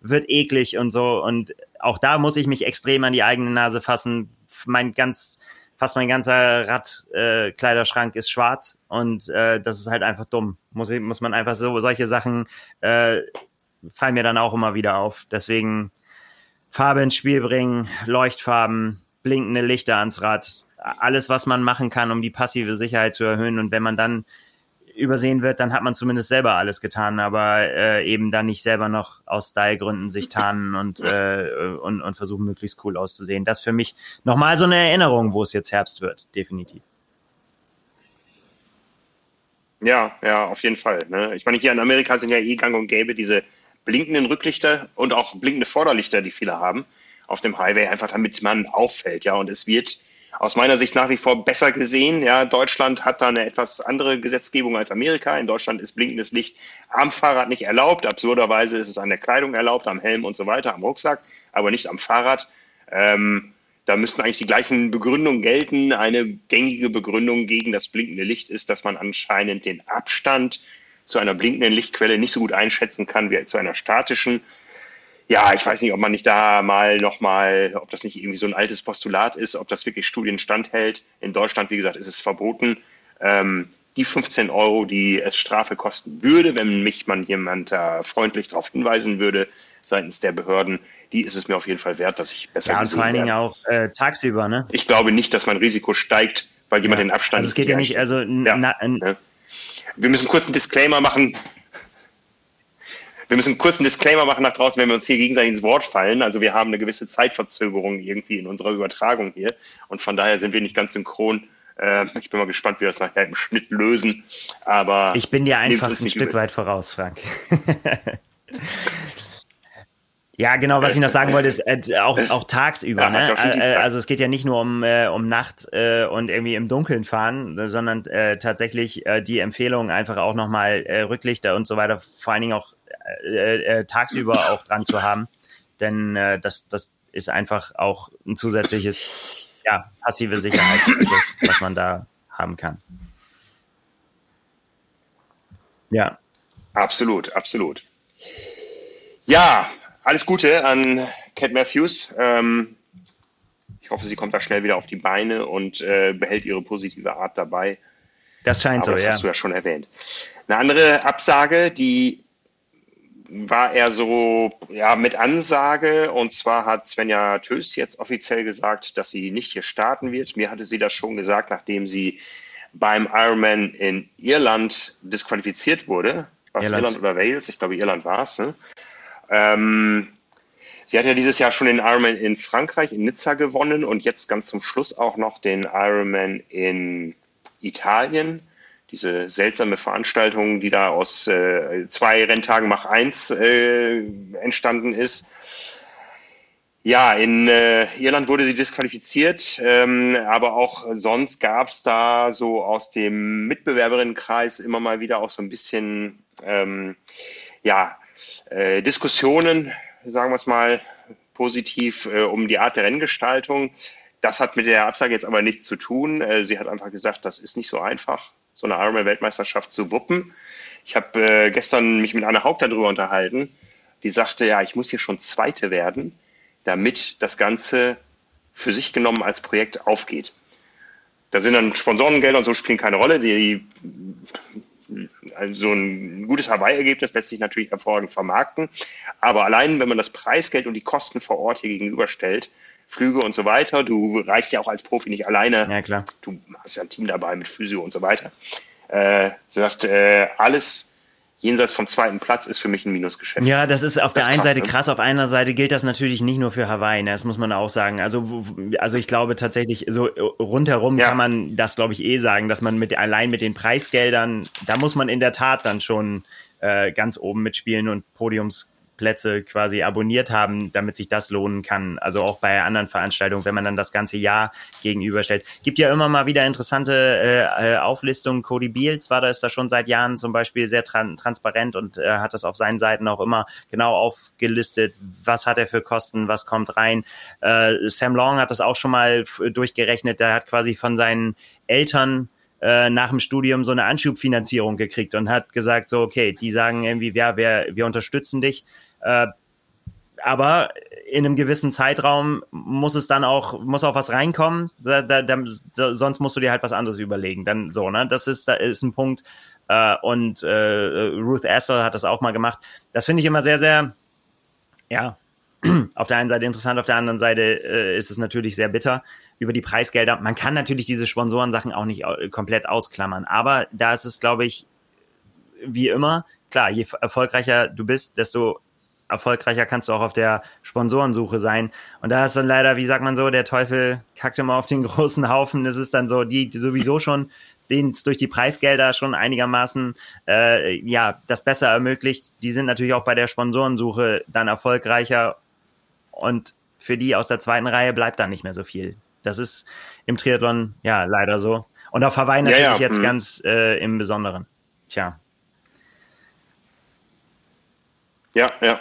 B: wird eklig und so. Und auch da muss ich mich extrem an die eigene Nase fassen. Mein ganz, fast mein ganzer Radkleiderschrank äh, ist schwarz und äh, das ist halt einfach dumm. Muss, ich, muss man einfach so, solche Sachen äh, fallen mir dann auch immer wieder auf. Deswegen Farbe ins Spiel bringen, Leuchtfarben, blinkende Lichter ans Rad, alles, was man machen kann, um die passive Sicherheit zu erhöhen. Und wenn man dann übersehen wird, dann hat man zumindest selber alles getan, aber äh, eben dann nicht selber noch aus Stylegründen sich tarnen und, äh, und, und versuchen, möglichst cool auszusehen. Das für mich nochmal so eine Erinnerung, wo es jetzt Herbst wird, definitiv.
A: Ja, ja, auf jeden Fall. Ne? Ich meine, hier in Amerika sind ja eh gang und gäbe diese blinkenden Rücklichter und auch blinkende Vorderlichter, die viele haben auf dem Highway, einfach damit man auffällt, ja. Und es wird aus meiner Sicht nach wie vor besser gesehen. Ja, Deutschland hat da eine etwas andere Gesetzgebung als Amerika. In Deutschland ist blinkendes Licht am Fahrrad nicht erlaubt. Absurderweise ist es an der Kleidung erlaubt, am Helm und so weiter, am Rucksack, aber nicht am Fahrrad. Ähm, da müssten eigentlich die gleichen Begründungen gelten. Eine gängige Begründung gegen das blinkende Licht ist, dass man anscheinend den Abstand zu einer blinkenden Lichtquelle nicht so gut einschätzen kann wie zu einer statischen ja, ich weiß nicht, ob man nicht da mal nochmal, ob das nicht irgendwie so ein altes Postulat ist, ob das wirklich Studien standhält. In Deutschland, wie gesagt, ist es verboten. Ähm, die 15 Euro, die es Strafe kosten würde, wenn mich man jemand da freundlich darauf hinweisen würde, seitens der Behörden, die ist es mir auf jeden Fall wert, dass ich besser
B: Ja, und vor allen Dingen auch äh, tagsüber, ne?
A: Ich glaube nicht, dass mein Risiko steigt, weil jemand ja. den Abstand
B: also es geht ja nicht, also ja. Na,
A: ne? Wir müssen kurz einen Disclaimer machen. Wir müssen kurz einen Disclaimer machen nach draußen, wenn wir uns hier gegenseitig ins Wort fallen. Also wir haben eine gewisse Zeitverzögerung irgendwie in unserer Übertragung hier und von daher sind wir nicht ganz synchron. Äh, ich bin mal gespannt, wie wir das nachher im Schnitt lösen. Aber
B: ich bin dir einfach ein Stück über. weit voraus, Frank. Ja, genau, was ich noch sagen wollte, ist äh, auch, auch tagsüber. Ja, ne? Äh, also es geht ja nicht nur um, äh, um Nacht äh, und irgendwie im Dunkeln fahren, sondern äh, tatsächlich die Empfehlung einfach auch nochmal Rücklichter und so weiter, vor allen Dingen auch äh, äh, tagsüber auch dran zu haben. Denn äh, das, das ist einfach auch ein zusätzliches, ja, passive Sicherheit, was man da haben kann.
A: Ja. Absolut, absolut. Ja, alles Gute an Cat Matthews. Ähm, ich hoffe, sie kommt da schnell wieder auf die Beine und äh, behält ihre positive Art dabei.
B: Das scheint Aber so, das
A: ja. Das hast du ja schon erwähnt. Eine andere Absage, die war eher so ja, mit Ansage. Und zwar hat Svenja Tös jetzt offiziell gesagt, dass sie nicht hier starten wird. Mir hatte sie das schon gesagt, nachdem sie beim Ironman in Irland disqualifiziert wurde. Was Irland. Irland oder Wales? Ich glaube, Irland war es. Ne? Ähm, sie hat ja dieses Jahr schon den Ironman in Frankreich, in Nizza gewonnen und jetzt ganz zum Schluss auch noch den Ironman in Italien. Diese seltsame Veranstaltung, die da aus äh, zwei Renntagen mach eins äh, entstanden ist. Ja, in äh, Irland wurde sie disqualifiziert, ähm, aber auch sonst gab es da so aus dem Mitbewerberinnenkreis immer mal wieder auch so ein bisschen ähm, ja, äh, Diskussionen, sagen wir es mal positiv, äh, um die Art der Renngestaltung. Das hat mit der Absage jetzt aber nichts zu tun. Äh, sie hat einfach gesagt, das ist nicht so einfach, so eine Ironman-Weltmeisterschaft zu wuppen. Ich habe äh, gestern mich mit Anne Haupt darüber unterhalten. Die sagte, ja, ich muss hier schon Zweite werden, damit das Ganze für sich genommen als Projekt aufgeht. Da sind dann Sponsorengelder und so spielen keine Rolle. Die also ein gutes Hawaii-Ergebnis lässt sich natürlich hervorragend vermarkten. Aber allein, wenn man das Preisgeld und die Kosten vor Ort hier gegenüberstellt, Flüge und so weiter, du reist ja auch als Profi nicht alleine.
B: Ja, klar.
A: Du hast ja ein Team dabei mit Physio und so weiter. Äh, sagt, äh, alles jenseits vom zweiten Platz ist für mich ein Minusgeschäft.
B: Ja, das ist auf das der einen krass, Seite ne? krass, auf einer Seite gilt das natürlich nicht nur für Hawaii, ne? das muss man auch sagen. Also, also ich glaube tatsächlich, so rundherum ja. kann man das, glaube ich, eh sagen, dass man mit allein mit den Preisgeldern, da muss man in der Tat dann schon äh, ganz oben mitspielen und Podiums Plätze quasi abonniert haben, damit sich das lohnen kann. Also auch bei anderen Veranstaltungen, wenn man dann das ganze Jahr gegenüberstellt. Gibt ja immer mal wieder interessante äh, äh Auflistungen. Cody Beals war da ist da schon seit Jahren zum Beispiel sehr tran transparent und äh, hat das auf seinen Seiten auch immer genau aufgelistet. Was hat er für Kosten? Was kommt rein? Äh, Sam Long hat das auch schon mal durchgerechnet. Der hat quasi von seinen Eltern äh, nach dem Studium so eine Anschubfinanzierung gekriegt und hat gesagt, so, okay, die sagen irgendwie, ja, wir, wir unterstützen dich. Äh, aber in einem gewissen Zeitraum muss es dann auch, muss auch was reinkommen, da, da, da, sonst musst du dir halt was anderes überlegen. Dann so, ne? Das ist, da ist ein Punkt. Äh, und äh, Ruth Astor hat das auch mal gemacht. Das finde ich immer sehr, sehr, ja, auf der einen Seite interessant, auf der anderen Seite äh, ist es natürlich sehr bitter über die Preisgelder. Man kann natürlich diese Sponsorensachen auch nicht komplett ausklammern, aber da ist es, glaube ich, wie immer, klar, je erfolgreicher du bist, desto erfolgreicher kannst du auch auf der Sponsorensuche sein. Und da ist dann leider, wie sagt man so, der Teufel kackt immer auf den großen Haufen. Es ist dann so, die, die sowieso schon denen es durch die Preisgelder schon einigermaßen äh, ja das besser ermöglicht. Die sind natürlich auch bei der Sponsorensuche dann erfolgreicher und für die aus der zweiten Reihe bleibt dann nicht mehr so viel. Das ist im Triathlon ja leider so. Und auf Hawaii natürlich ja, ja. jetzt mhm. ganz äh, im Besonderen. Tja.
A: Ja, ja.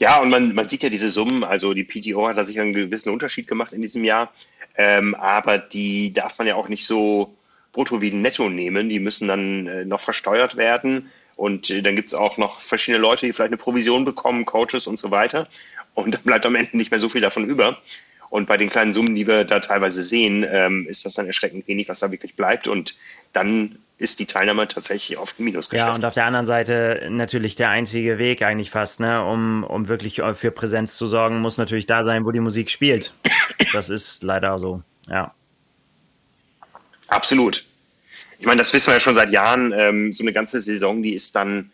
A: Ja, und man, man sieht ja diese Summen, also die PTO hat da sicher einen gewissen Unterschied gemacht in diesem Jahr, ähm, aber die darf man ja auch nicht so brutto wie netto nehmen, die müssen dann äh, noch versteuert werden. Und äh, dann gibt's auch noch verschiedene Leute, die vielleicht eine Provision bekommen, Coaches und so weiter. Und dann bleibt am Ende nicht mehr so viel davon über. Und bei den kleinen Summen, die wir da teilweise sehen, ähm, ist das dann erschreckend wenig, was da wirklich bleibt. Und dann ist die Teilnahme tatsächlich oft Minusgeschäft.
B: Ja, und auf der anderen Seite natürlich der einzige Weg eigentlich fast, ne, um, um wirklich für Präsenz zu sorgen, muss natürlich da sein, wo die Musik spielt. Das ist leider so, ja.
A: Absolut. Ich meine, das wissen wir ja schon seit Jahren. Ähm, so eine ganze Saison, die ist dann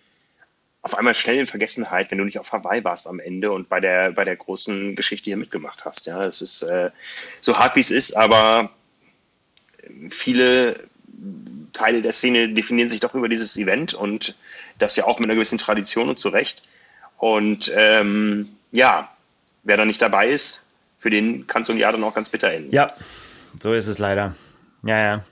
A: auf einmal schnell in Vergessenheit, wenn du nicht auf Hawaii warst am Ende und bei der, bei der großen Geschichte hier mitgemacht hast. Ja, es ist äh, so hart, wie es ist, aber viele Teile der Szene definieren sich doch über dieses Event und das ja auch mit einer gewissen Tradition und zu Recht. Und ähm, ja, wer da nicht dabei ist, für den kann so ein Jahr dann auch ganz bitter enden.
B: Ja, so ist es leider. Ja, ja.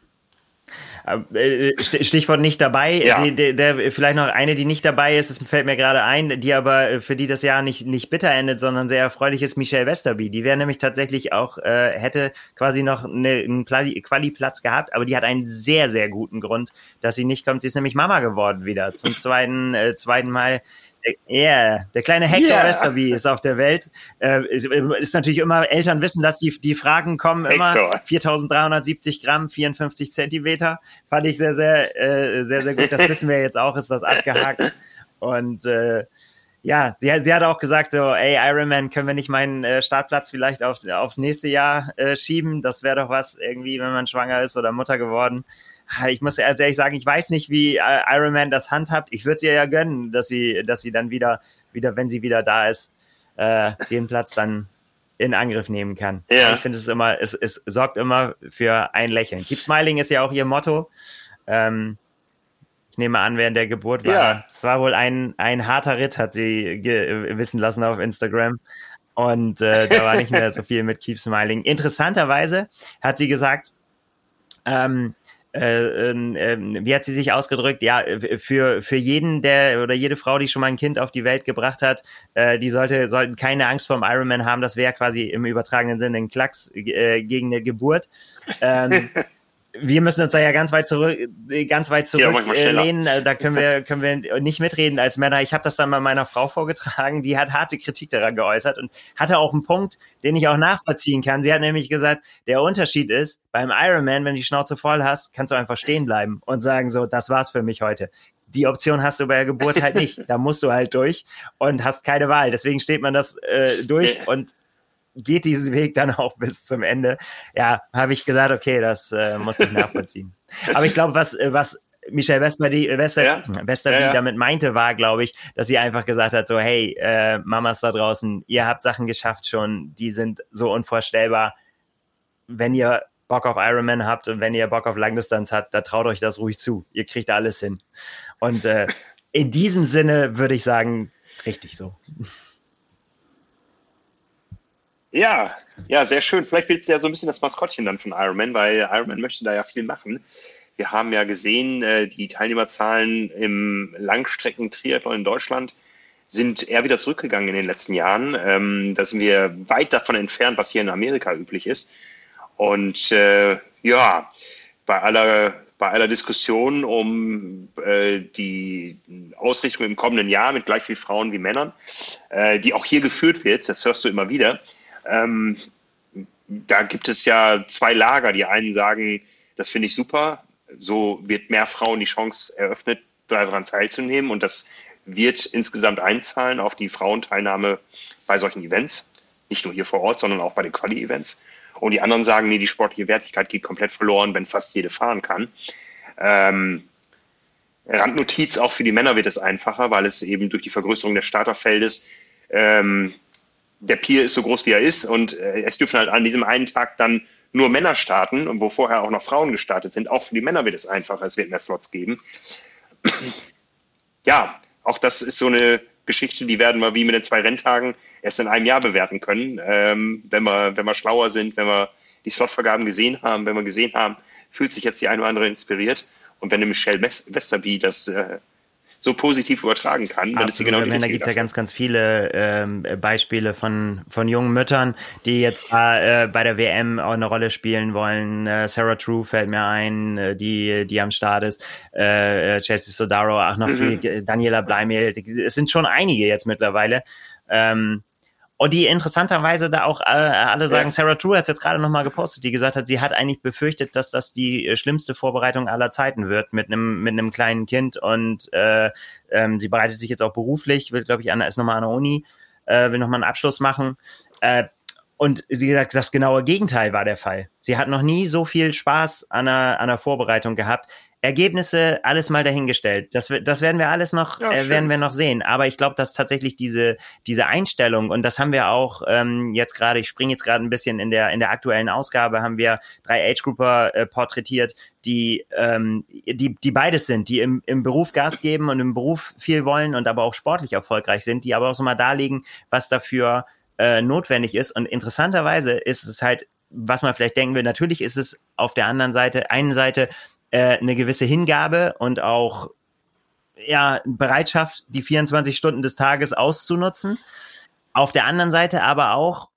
B: Äh, Stichwort nicht dabei. Ja. Der, der, vielleicht noch eine, die nicht dabei ist, das fällt mir gerade ein, die aber äh, für die das Jahr nicht, nicht bitter endet, sondern sehr erfreulich ist Michelle Westerby. Die wäre nämlich tatsächlich auch, äh, hätte quasi noch eine, einen Quali-Platz gehabt, aber die hat einen sehr, sehr guten Grund, dass sie nicht kommt. Sie ist nämlich Mama geworden wieder. Zum zweiten, äh, zweiten Mal ja, yeah, der kleine Hector yeah. Westerby ist auf der Welt. Äh, ist natürlich immer, Eltern wissen, dass die, die Fragen kommen immer. 4370 Gramm, 54 Zentimeter. Fand ich sehr, sehr, äh, sehr, sehr gut. Das wissen wir jetzt auch, ist das abgehakt. Und äh, ja, sie, sie hat auch gesagt, so, ey, Ironman, können wir nicht meinen äh, Startplatz vielleicht auf, aufs nächste Jahr äh, schieben? Das wäre doch was, irgendwie, wenn man schwanger ist oder Mutter geworden ich muss ehrlich sagen, ich weiß nicht, wie äh, Iron Man das handhabt. Ich würde sie ja gönnen, dass sie, dass sie dann wieder, wieder, wenn sie wieder da ist, äh, den Platz dann in Angriff nehmen kann. Ja. Ich finde es immer, es, es sorgt immer für ein Lächeln. Keep Smiling ist ja auch ihr Motto. Ähm, ich nehme an, während der Geburt war. Ja. Es war wohl ein, ein harter Ritt, hat sie wissen lassen auf Instagram. Und äh, da war nicht mehr so viel mit Keep Smiling. Interessanterweise hat sie gesagt, ähm, äh, ähm, ähm, wie hat sie sich ausgedrückt? Ja, für, für jeden, der oder jede Frau, die schon mal ein Kind auf die Welt gebracht hat, äh, die sollte, sollten keine Angst vor dem Ironman haben. Das wäre quasi im übertragenen Sinne ein Klacks äh, gegen eine Geburt. Ähm, wir müssen uns da ja ganz weit zurück, ganz weit zurücklehnen. Ja, äh, da können wir, können wir nicht mitreden als Männer. Ich habe das dann mal meiner Frau vorgetragen, die hat harte Kritik daran geäußert und hatte auch einen Punkt, den ich auch nachvollziehen kann. Sie hat nämlich gesagt, der Unterschied ist, beim Ironman, wenn du die Schnauze voll hast, kannst du einfach stehen bleiben und sagen so, das war's für mich heute. Die Option hast du bei der Geburt halt nicht. Da musst du halt durch und hast keine Wahl. Deswegen steht man das äh, durch und geht diesen Weg dann auch bis zum Ende. Ja, habe ich gesagt, okay, das äh, muss ich nachvollziehen. Aber ich glaube, was, äh, was Michelle Westerby, Wester, ja. Westerby ja, ja. damit meinte, war, glaube ich, dass sie einfach gesagt hat, so, hey, äh, Mamas da draußen, ihr habt Sachen geschafft schon, die sind so unvorstellbar. Wenn ihr Bock auf Ironman habt und wenn ihr Bock auf Langdistanz habt, da traut euch das ruhig zu. Ihr kriegt alles hin. Und äh, in diesem Sinne würde ich sagen, richtig so.
A: Ja, ja, sehr schön. Vielleicht wird es ja so ein bisschen das Maskottchen dann von Ironman, weil Ironman möchte da ja viel machen. Wir haben ja gesehen, äh, die Teilnehmerzahlen im Langstrecken-Triathlon in Deutschland sind eher wieder zurückgegangen in den letzten Jahren. Ähm, da sind wir weit davon entfernt, was hier in Amerika üblich ist. Und äh, ja, bei aller, bei aller Diskussion um äh, die Ausrichtung im kommenden Jahr mit gleich viel Frauen wie Männern, äh, die auch hier geführt wird, das hörst du immer wieder, ähm, da gibt es ja zwei Lager. Die einen sagen, das finde ich super, so wird mehr Frauen die Chance eröffnet, daran teilzunehmen und das wird insgesamt einzahlen auf die Frauenteilnahme bei solchen Events. Nicht nur hier vor Ort, sondern auch bei den Quali-Events. Und die anderen sagen, nee, die sportliche Wertigkeit geht komplett verloren, wenn fast jede fahren kann. Ähm, Randnotiz, auch für die Männer wird es einfacher, weil es eben durch die Vergrößerung des Starterfeldes ähm, der Pier ist so groß, wie er ist und äh, es dürfen halt an diesem einen Tag dann nur Männer starten und wo vorher auch noch Frauen gestartet sind. Auch für die Männer wird es einfacher, es wird mehr Slots geben. ja, auch das ist so eine Geschichte, die werden wir wie mit den zwei Renntagen erst in einem Jahr bewerten können, ähm, wenn, wir, wenn wir schlauer sind, wenn wir die Slotvergaben gesehen haben, wenn wir gesehen haben, fühlt sich jetzt die eine oder andere inspiriert. Und wenn eine Michelle Westerby das äh, so positiv übertragen kann.
B: Dann ist sie genau Da gibt es ja ganz, ganz viele ähm, Beispiele von, von jungen Müttern, die jetzt äh, bei der WM auch eine Rolle spielen wollen. Äh, Sarah True fällt mir ein, äh, die, die am Start ist. Äh, Chelsea Sodaro, auch noch mhm. viel, Daniela Bleimehl. Es sind schon einige jetzt mittlerweile. Ähm, und die interessanterweise da auch äh, alle sagen. Sarah True hat es jetzt gerade nochmal gepostet, die gesagt hat, sie hat eigentlich befürchtet, dass das die äh, schlimmste Vorbereitung aller Zeiten wird mit einem mit einem kleinen Kind und äh, ähm, sie bereitet sich jetzt auch beruflich, will glaube ich an ist nochmal an der Uni, äh, will nochmal einen Abschluss machen. Äh, und sie gesagt, das genaue Gegenteil war der Fall. Sie hat noch nie so viel Spaß an einer, an einer Vorbereitung gehabt. Ergebnisse, alles mal dahingestellt. Das, das werden wir alles noch, ja, äh, werden wir noch sehen. Aber ich glaube, dass tatsächlich diese, diese Einstellung, und das haben wir auch ähm, jetzt gerade, ich springe jetzt gerade ein bisschen in der, in der aktuellen Ausgabe, haben wir drei Age-Grouper äh, porträtiert, die, ähm, die, die beides sind, die im, im Beruf Gas geben und im Beruf viel wollen und aber auch sportlich erfolgreich sind, die aber auch so mal darlegen, was dafür äh, notwendig ist. Und interessanterweise ist es halt, was man vielleicht denken will, natürlich ist es auf der anderen Seite, einen Seite äh, eine gewisse Hingabe und auch ja, Bereitschaft, die 24 Stunden des Tages auszunutzen. Auf der anderen Seite aber auch,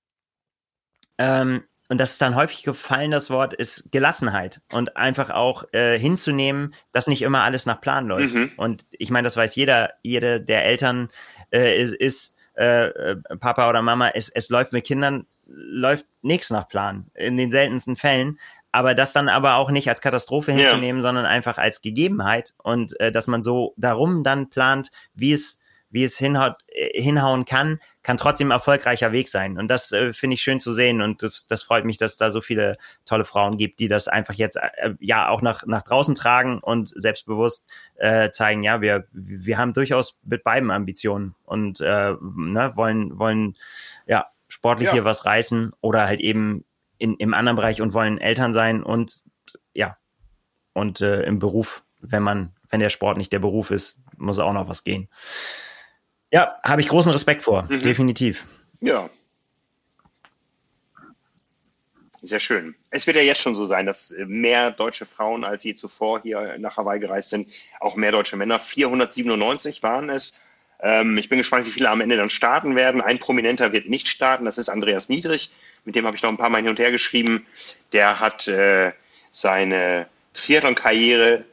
B: ähm, und das ist dann häufig gefallen, das Wort ist Gelassenheit und einfach auch äh, hinzunehmen, dass nicht immer alles nach Plan läuft. Mhm. Und ich meine, das weiß jeder, jede der Eltern äh, ist, ist äh, äh, Papa oder Mama, es, es läuft mit Kindern, läuft nichts nach Plan, in den seltensten Fällen. Aber das dann aber auch nicht als Katastrophe hinzunehmen, ja. sondern einfach als Gegebenheit und äh, dass man so darum dann plant, wie es wie es hinhaut, äh, hinhauen kann, kann trotzdem erfolgreicher Weg sein. Und das äh, finde ich schön zu sehen. Und das, das freut mich, dass da so viele tolle Frauen gibt, die das einfach jetzt äh, ja auch nach, nach draußen tragen und selbstbewusst äh, zeigen, ja, wir, wir haben durchaus mit beiden Ambitionen und äh, ne, wollen, wollen ja sportlich ja. hier was reißen oder halt eben in, im anderen Bereich und wollen Eltern sein und ja, und äh, im Beruf, wenn man, wenn der Sport nicht der Beruf ist, muss auch noch was gehen. Ja, habe ich großen Respekt vor, mhm. definitiv.
A: Ja. Sehr schön. Es wird ja jetzt schon so sein, dass mehr deutsche Frauen als je zuvor hier nach Hawaii gereist sind, auch mehr deutsche Männer. 497 waren es. Ähm, ich bin gespannt, wie viele am Ende dann starten werden. Ein Prominenter wird nicht starten, das ist Andreas Niedrig. Mit dem habe ich noch ein paar Mal hin und her geschrieben. Der hat äh, seine Triathlon-Karriere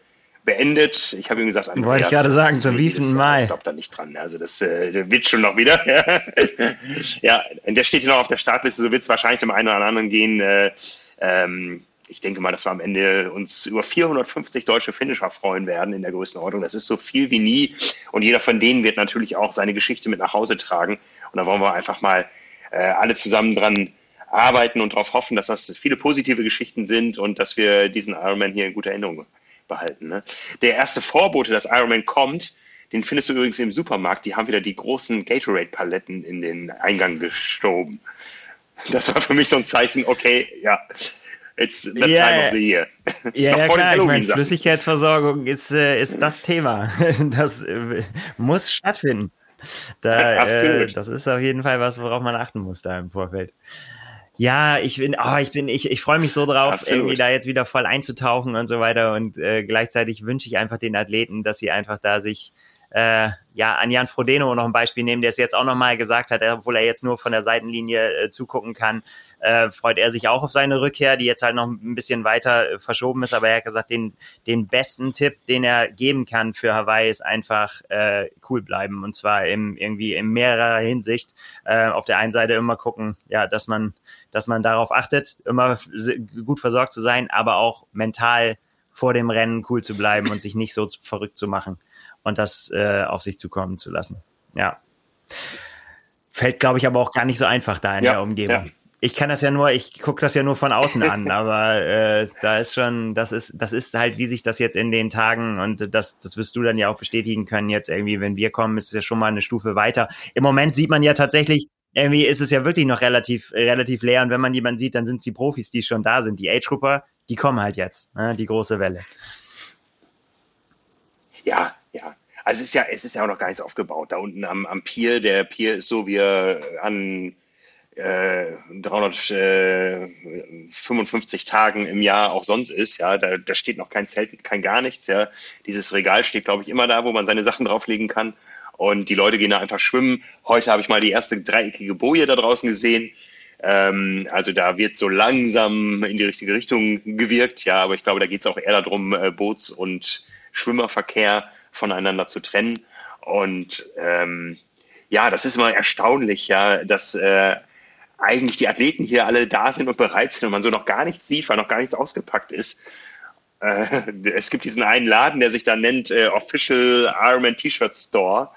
A: beendet. Ich habe ihm gesagt,
B: Andreas, wollte ich gerade sagen, zum wievielten Mal?
A: Ich glaube da nicht dran. Also das äh, wird schon noch wieder. ja, der steht hier noch auf der Startliste. So wird es wahrscheinlich dem einen oder anderen gehen. Äh, ähm, ich denke mal, dass wir am Ende uns über 450 deutsche Finisher freuen werden in der Größenordnung. Das ist so viel wie nie. Und jeder von denen wird natürlich auch seine Geschichte mit nach Hause tragen. Und da wollen wir einfach mal äh, alle zusammen dran arbeiten und darauf hoffen, dass das viele positive Geschichten sind und dass wir diesen Ironman hier in guter Erinnerung behalten. Ne? Der erste Vorbote, dass Ironman kommt, den findest du übrigens im Supermarkt. Die haben wieder die großen Gatorade-Paletten in den Eingang geschoben. Das war für mich so ein Zeichen, okay, ja, it's the
B: yeah, time of the year. Ja, ja klar, ich meine, Flüssigkeitsversorgung ist, äh, ist das Thema. Das äh, muss stattfinden. Da, äh, das ist auf jeden Fall was, worauf man achten muss da im Vorfeld. Ja, ich bin, oh, ich bin, ich, ich freue mich so drauf, Absolut. irgendwie da jetzt wieder voll einzutauchen und so weiter. Und äh, gleichzeitig wünsche ich einfach den Athleten, dass sie einfach da sich äh, ja, an Jan Frodeno noch ein Beispiel nehmen, der es jetzt auch nochmal gesagt hat, obwohl er jetzt nur von der Seitenlinie äh, zugucken kann, äh, freut er sich auch auf seine Rückkehr, die jetzt halt noch ein bisschen weiter äh, verschoben ist, aber er hat gesagt, den, den besten Tipp, den er geben kann für Hawaii, ist einfach äh, cool bleiben. Und zwar im, irgendwie in mehrerer Hinsicht. Äh, auf der einen Seite immer gucken, ja, dass man, dass man darauf achtet, immer gut versorgt zu sein, aber auch mental vor dem Rennen cool zu bleiben und sich nicht so verrückt zu machen und das äh, auf sich zukommen zu lassen. Ja. Fällt, glaube ich, aber auch gar nicht so einfach da in ja, der Umgebung. Ja. Ich kann das ja nur, ich gucke das ja nur von außen an, aber äh, da ist schon, das ist, das ist halt, wie sich das jetzt in den Tagen und das, das wirst du dann ja auch bestätigen können. Jetzt irgendwie, wenn wir kommen, ist es ja schon mal eine Stufe weiter. Im Moment sieht man ja tatsächlich, irgendwie ist es ja wirklich noch relativ, relativ leer und wenn man jemanden sieht, dann sind es die Profis, die schon da sind. Die Age-Grupper, die kommen halt jetzt, ne? die große Welle.
A: Ja, ja. Also es ist ja, es ist ja auch noch gar nichts aufgebaut. Da unten am, am Pier, der Pier ist so, wie er an äh, 355 Tagen im Jahr auch sonst ist, ja, da, da steht noch kein Zelt, kein gar nichts, ja. Dieses Regal steht, glaube ich, immer da, wo man seine Sachen drauflegen kann. Und die Leute gehen da einfach schwimmen. Heute habe ich mal die erste dreieckige Boje da draußen gesehen. Ähm, also da wird so langsam in die richtige Richtung gewirkt, ja, aber ich glaube, da geht es auch eher darum, äh, Boots- und Schwimmerverkehr voneinander zu trennen. Und ähm, ja, das ist immer erstaunlich, ja, dass äh, eigentlich die Athleten hier alle da sind und bereit sind und man so noch gar nichts sieht, weil noch gar nichts ausgepackt ist. Äh, es gibt diesen einen Laden, der sich da nennt äh, Official Ironman T-Shirt Store.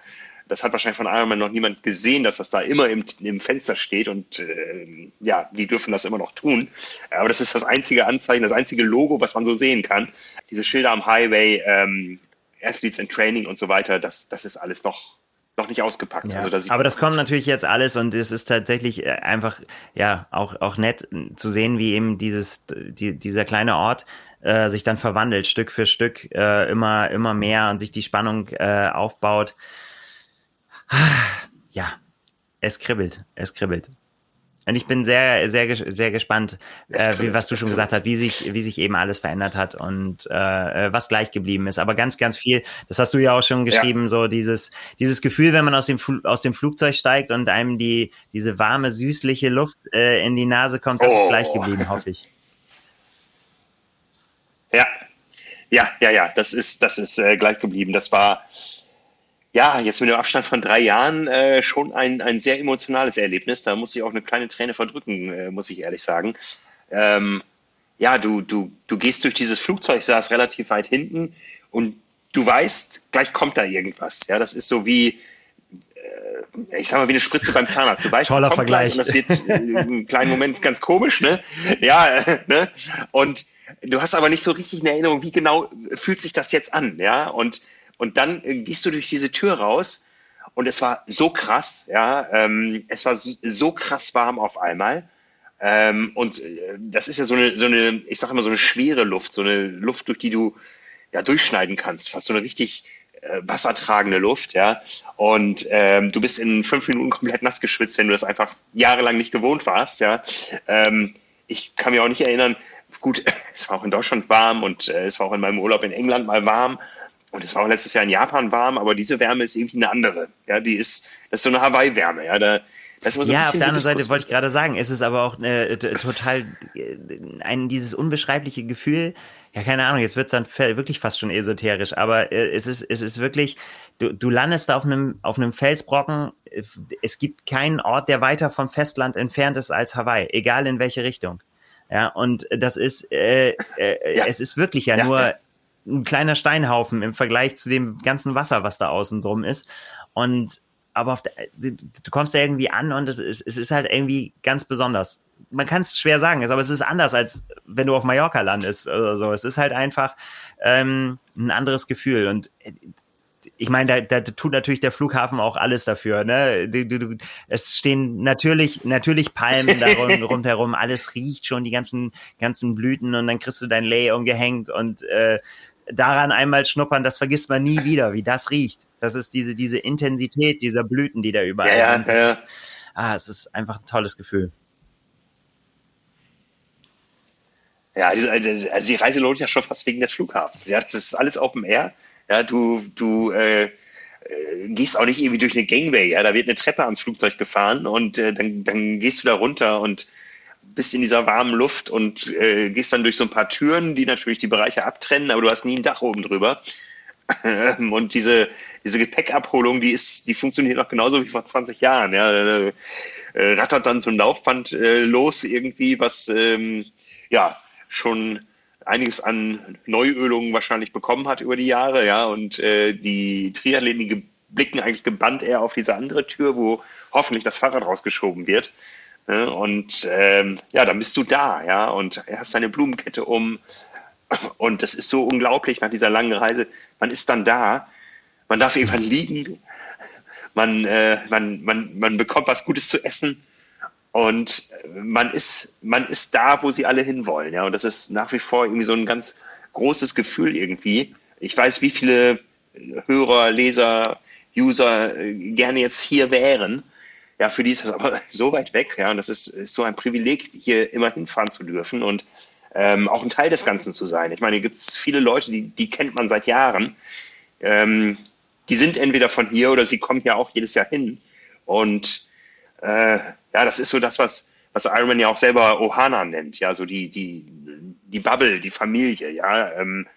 A: das hat wahrscheinlich von Ironman noch niemand gesehen, dass das da immer im, im Fenster steht und äh, ja, die dürfen das immer noch tun. Aber das ist das einzige Anzeichen, das einzige Logo, was man so sehen kann. Diese Schilder am Highway, ähm, Athletes in Training und so weiter, das, das ist alles noch noch nicht ausgepackt.
B: Ja, also da aber das kommt natürlich jetzt alles und es ist tatsächlich äh, einfach ja auch auch nett zu sehen, wie eben dieses die, dieser kleine Ort äh, sich dann verwandelt Stück für Stück äh, immer immer mehr und sich die Spannung äh, aufbaut. Ja, es kribbelt, es kribbelt. Und ich bin sehr, sehr, sehr gespannt, äh, wie, was du schon gesagt hast, wie sich, wie sich eben alles verändert hat und äh, äh, was gleich geblieben ist. Aber ganz, ganz viel, das hast du ja auch schon geschrieben, ja. so dieses, dieses Gefühl, wenn man aus dem, aus dem Flugzeug steigt und einem die, diese warme, süßliche Luft äh, in die Nase kommt, das oh. ist gleich geblieben, hoffe ich.
A: Ja, ja, ja, ja, das ist, das ist äh, gleich geblieben. Das war, ja, jetzt mit dem Abstand von drei Jahren äh, schon ein, ein sehr emotionales Erlebnis. Da muss ich auch eine kleine Träne verdrücken, äh, muss ich ehrlich sagen. Ähm, ja, du, du, du gehst durch dieses Flugzeug, saß relativ weit hinten und du weißt, gleich kommt da irgendwas. Ja, das ist so wie, äh, ich sag mal, wie eine Spritze beim Zahnarzt. Du weißt,
B: Toller Vergleich.
A: und das wird äh, einen kleinen Moment ganz komisch, ne? Ja, äh, ne? Und du hast aber nicht so richtig eine Erinnerung, wie genau fühlt sich das jetzt an, ja? Und und dann äh, gehst du durch diese Tür raus und es war so krass, ja, ähm, es war so, so, krass warm auf einmal. Ähm, und äh, das ist ja so eine, so eine, ich sage immer so eine schwere Luft, so eine Luft, durch die du ja durchschneiden kannst, fast so eine richtig äh, wassertragende Luft, ja. Und ähm, du bist in fünf Minuten komplett nass geschwitzt, wenn du das einfach jahrelang nicht gewohnt warst, ja. Ähm, ich kann mich auch nicht erinnern, gut, es war auch in Deutschland warm und äh, es war auch in meinem Urlaub in England mal warm, und es war auch letztes Jahr in Japan warm, aber diese Wärme ist irgendwie eine andere. Ja, die ist, das ist so eine Hawaii-Wärme. Ja, da,
B: so ja, auf der anderen Seite wollte ich gerade sagen, es ist aber auch äh, total äh, ein dieses unbeschreibliche Gefühl. Ja, keine Ahnung, jetzt wird es dann wirklich fast schon esoterisch, aber äh, es ist es ist wirklich, du, du landest da auf einem auf einem Felsbrocken. Es gibt keinen Ort, der weiter vom Festland entfernt ist als Hawaii, egal in welche Richtung. Ja, und das ist äh, äh, ja. es ist wirklich ja, ja nur ja ein kleiner Steinhaufen im Vergleich zu dem ganzen Wasser, was da außen drum ist. Und aber der, du kommst da irgendwie an und es ist, es ist halt irgendwie ganz besonders. Man kann es schwer sagen, aber es ist anders, als wenn du auf Mallorca landest oder so. Es ist halt einfach ähm, ein anderes Gefühl. Und äh, ich meine, da, da tut natürlich der Flughafen auch alles dafür. Ne? Du, du, es stehen natürlich, natürlich Palmen da rundherum, alles riecht schon, die ganzen, ganzen Blüten und dann kriegst du dein Lay umgehängt und äh, daran einmal schnuppern, das vergisst man nie wieder, wie das riecht. Das ist diese, diese Intensität dieser Blüten, die da überall ja, sind. Das ja. ist, ah, es ist einfach ein tolles Gefühl.
A: Ja, also die Reise lohnt ja schon fast wegen des Flughafens. Ja, das ist alles Open Air. Ja, du, du äh, äh, gehst auch nicht irgendwie durch eine Gangway. Ja, da wird eine Treppe ans Flugzeug gefahren und äh, dann, dann gehst du da runter und bist in dieser warmen Luft und äh, gehst dann durch so ein paar Türen, die natürlich die Bereiche abtrennen, aber du hast nie ein Dach oben drüber. und diese, diese Gepäckabholung, die ist, die funktioniert noch genauso wie vor 20 Jahren. Ja, äh, rattert dann so ein Laufband äh, los irgendwie, was ähm, ja schon einiges an Neuölungen wahrscheinlich bekommen hat über die Jahre, ja, und äh, die Triathleten, die blicken eigentlich gebannt eher auf diese andere Tür, wo hoffentlich das Fahrrad rausgeschoben wird. Ne? Und ähm, ja, dann bist du da, ja, und hast deine Blumenkette um. Und das ist so unglaublich nach dieser langen Reise. Man ist dann da, man darf irgendwann liegen, man, äh, man, man, man bekommt was Gutes zu essen und man ist, man ist da, wo sie alle hinwollen. Ja, und das ist nach wie vor irgendwie so ein ganz großes Gefühl irgendwie. Ich weiß, wie viele Hörer, Leser, User äh, gerne jetzt hier wären ja, für die ist das aber so weit weg, ja, und das ist, ist so ein Privileg, hier immer hinfahren zu dürfen und ähm, auch ein Teil des Ganzen zu sein. Ich meine, hier gibt es viele Leute, die, die kennt man seit Jahren. Ähm, die sind entweder von hier oder sie kommen hier auch jedes Jahr hin. Und äh, ja, das ist so das, was, was Ironman ja auch selber Ohana nennt, ja, so die, die, die Bubble, die Familie, ja. Ähm,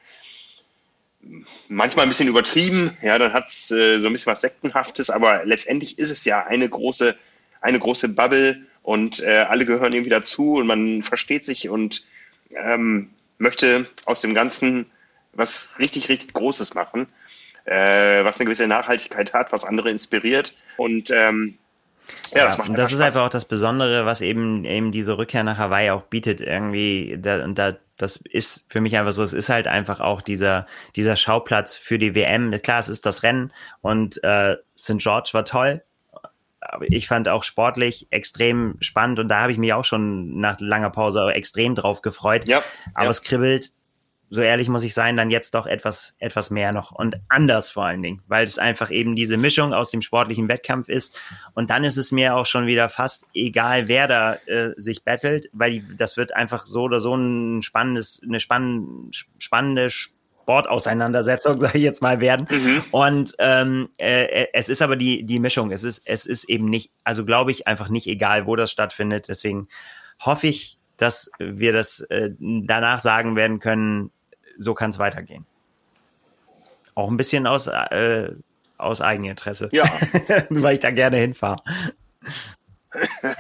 A: manchmal ein bisschen übertrieben, ja, dann hat es äh, so ein bisschen was Sektenhaftes, aber letztendlich ist es ja eine große, eine große Bubble und äh, alle gehören irgendwie dazu und man versteht sich und ähm, möchte aus dem Ganzen was richtig, richtig Großes machen. äh, was eine gewisse Nachhaltigkeit hat, was andere inspiriert. Und ähm,
B: ja, das, macht das ist einfach auch das Besondere, was eben eben diese Rückkehr nach Hawaii auch bietet. Irgendwie, da, und da, das ist für mich einfach so, es ist halt einfach auch dieser, dieser Schauplatz für die WM. Klar, es ist das Rennen und äh, St. George war toll, ich fand auch sportlich extrem spannend und da habe ich mich auch schon nach langer Pause extrem drauf gefreut. Ja, aber ja. es kribbelt so ehrlich muss ich sein, dann jetzt doch etwas, etwas mehr noch und anders vor allen Dingen, weil es einfach eben diese Mischung aus dem sportlichen Wettkampf ist. Und dann ist es mir auch schon wieder fast egal, wer da äh, sich battelt, weil die, das wird einfach so oder so ein spannendes, eine spann, spannende Sportauseinandersetzung, sage ich jetzt mal, werden. Mhm. Und ähm, äh, es ist aber die, die Mischung. Es ist, es ist eben nicht, also glaube ich, einfach nicht egal, wo das stattfindet. Deswegen hoffe ich, dass wir das äh, danach sagen werden können, so kann es weitergehen. Auch ein bisschen aus, äh, aus Eigeninteresse. Ja. Weil ich da gerne hinfahre.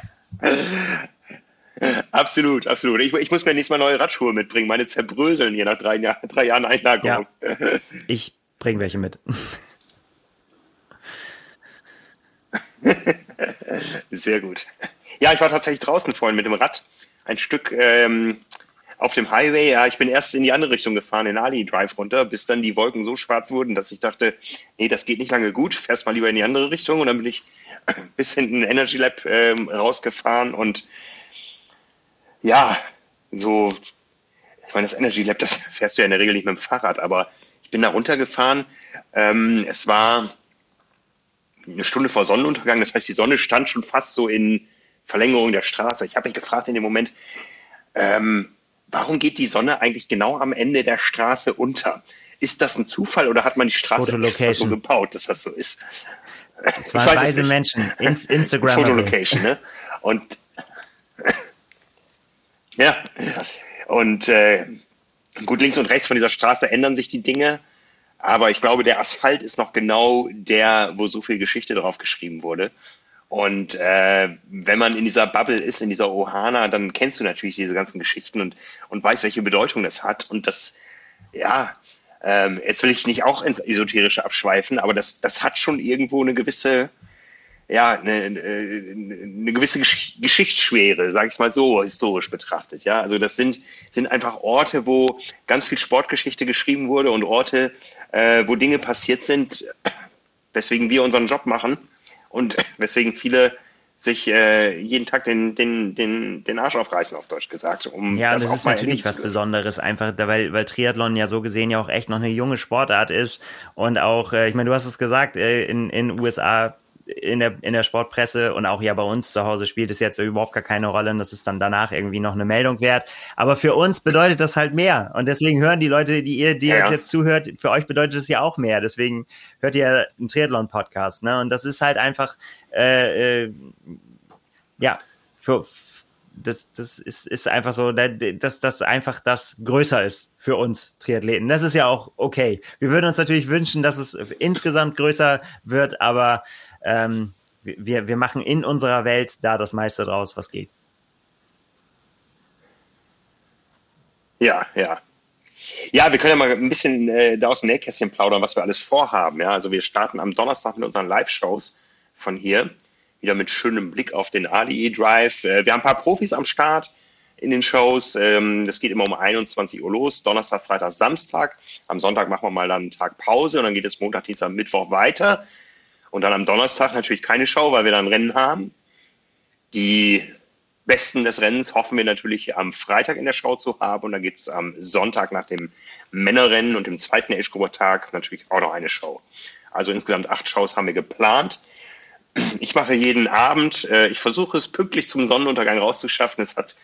A: absolut, absolut. Ich, ich, muss mir nächstes Mal neue Radschuhe mitbringen. Meine zerbröseln hier nach drei, Jahr, drei Jahren Einlagerung.
B: Ja, ich bringe welche mit.
A: Sehr gut. Ja, ich war tatsächlich draußen vorhin mit dem Rad. Ein Stück ähm, auf dem Highway, ja, ich bin erst in die andere Richtung gefahren, in Ali Drive runter, bis dann die Wolken so schwarz wurden, dass ich dachte, nee, das geht nicht lange gut, fährst mal lieber in die andere Richtung. Und dann bin ich bis hinten Energy Lab ähm, rausgefahren und ja, so, ich meine, das Energy Lab, das fährst du ja in der Regel nicht mit dem Fahrrad, aber ich bin da runtergefahren. Ähm, es war eine Stunde vor Sonnenuntergang, das heißt, die Sonne stand schon fast so in Verlängerung der Straße. Ich habe mich gefragt in dem Moment, ähm, warum geht die Sonne eigentlich genau am Ende der Straße unter? Ist das ein Zufall oder hat man die Straße extra so gebaut, dass das so ist?
B: Das waren weise Menschen. Ins Instagram.
A: Fotolocation, ne? Und ja, und äh, gut, links und rechts von dieser Straße ändern sich die Dinge, aber ich glaube, der Asphalt ist noch genau der, wo so viel Geschichte drauf geschrieben wurde. Und äh, wenn man in dieser Bubble ist, in dieser Ohana, dann kennst du natürlich diese ganzen Geschichten und, und weißt, welche Bedeutung das hat. Und das, ja, ähm, jetzt will ich nicht auch ins Esoterische abschweifen, aber das, das hat schon irgendwo eine gewisse, ja, eine, eine gewisse Geschichtsschwere, sage ich mal so, historisch betrachtet. Ja, also das sind sind einfach Orte, wo ganz viel Sportgeschichte geschrieben wurde und Orte, äh, wo Dinge passiert sind, weswegen wir unseren Job machen und weswegen viele sich äh, jeden Tag den, den, den, den Arsch aufreißen, auf Deutsch gesagt.
B: Um ja, das, das ist natürlich was Besonderes, einfach, weil, weil Triathlon ja so gesehen ja auch echt noch eine junge Sportart ist. Und auch, äh, ich meine, du hast es gesagt, äh, in in USA in der, in der Sportpresse und auch ja bei uns zu Hause spielt es jetzt überhaupt gar keine Rolle und das ist dann danach irgendwie noch eine Meldung wert. Aber für uns bedeutet das halt mehr. Und deswegen hören die Leute, die ihr, die ja. jetzt, jetzt zuhört, für euch bedeutet es ja auch mehr. Deswegen hört ihr einen Triathlon-Podcast. Ne? Und das ist halt einfach, äh, äh, ja, für, das, das ist, ist einfach so, dass das einfach das größer ist für uns Triathleten. Das ist ja auch okay. Wir würden uns natürlich wünschen, dass es insgesamt größer wird, aber ähm, wir, wir machen in unserer Welt da das meiste draus, was geht.
A: Ja, ja. Ja, wir können ja mal ein bisschen äh, da aus dem Nähkästchen plaudern, was wir alles vorhaben. Ja, also wir starten am Donnerstag mit unseren Live-Shows von hier. Wieder mit schönem Blick auf den ADE Drive. Äh, wir haben ein paar Profis am Start in den Shows. Ähm, das geht immer um 21 Uhr los. Donnerstag, Freitag, Samstag. Am Sonntag machen wir mal dann einen Tag Pause und dann geht es Montag, Dienstag, Mittwoch weiter. Und dann am Donnerstag natürlich keine Show, weil wir dann Rennen haben. Die Besten des Rennens hoffen wir natürlich am Freitag in der Show zu haben. Und dann gibt es am Sonntag nach dem Männerrennen und dem zweiten Age-Group-Tag natürlich auch noch eine Show. Also insgesamt acht Shows haben wir geplant. Ich mache jeden Abend, äh, ich versuche es pünktlich zum Sonnenuntergang rauszuschaffen. Es hat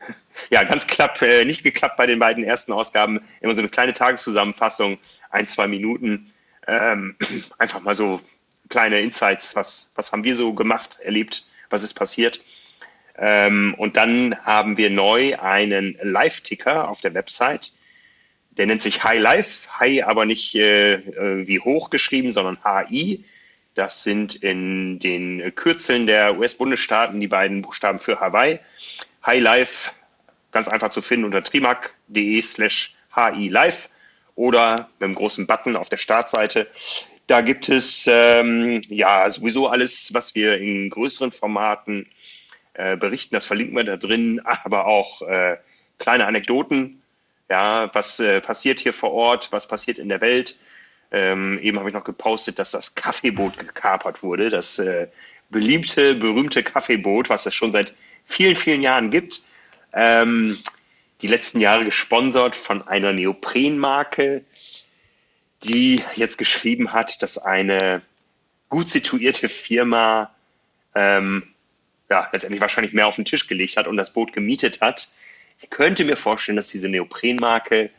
A: ja ganz knapp äh, nicht geklappt bei den beiden ersten Ausgaben. Immer so eine kleine Tageszusammenfassung, ein, zwei Minuten ähm, einfach mal so kleine Insights, was, was haben wir so gemacht, erlebt, was ist passiert. Ähm, und dann haben wir neu einen Live-Ticker auf der Website. Der nennt sich High Life, High aber nicht äh, äh wie hoch geschrieben, sondern HI. Das sind in den Kürzeln der US-Bundesstaaten die beiden Buchstaben für Hawaii. High Life, ganz einfach zu finden unter trimac.de slash HI Live. oder mit dem großen Button auf der Startseite. Da gibt es ähm, ja sowieso alles, was wir in größeren Formaten äh, berichten. Das verlinken wir da drin, aber auch äh, kleine Anekdoten. Ja, was äh, passiert hier vor Ort? Was passiert in der Welt? Ähm, eben habe ich noch gepostet, dass das Kaffeeboot gekapert wurde. Das äh, beliebte, berühmte Kaffeeboot, was es schon seit vielen, vielen Jahren gibt. Ähm, die letzten Jahre gesponsert von einer Neoprenmarke, die jetzt geschrieben hat, dass eine gut situierte Firma ähm, ja, letztendlich wahrscheinlich mehr auf den Tisch gelegt hat und das Boot gemietet hat. Ich könnte mir vorstellen, dass diese Neoprenmarke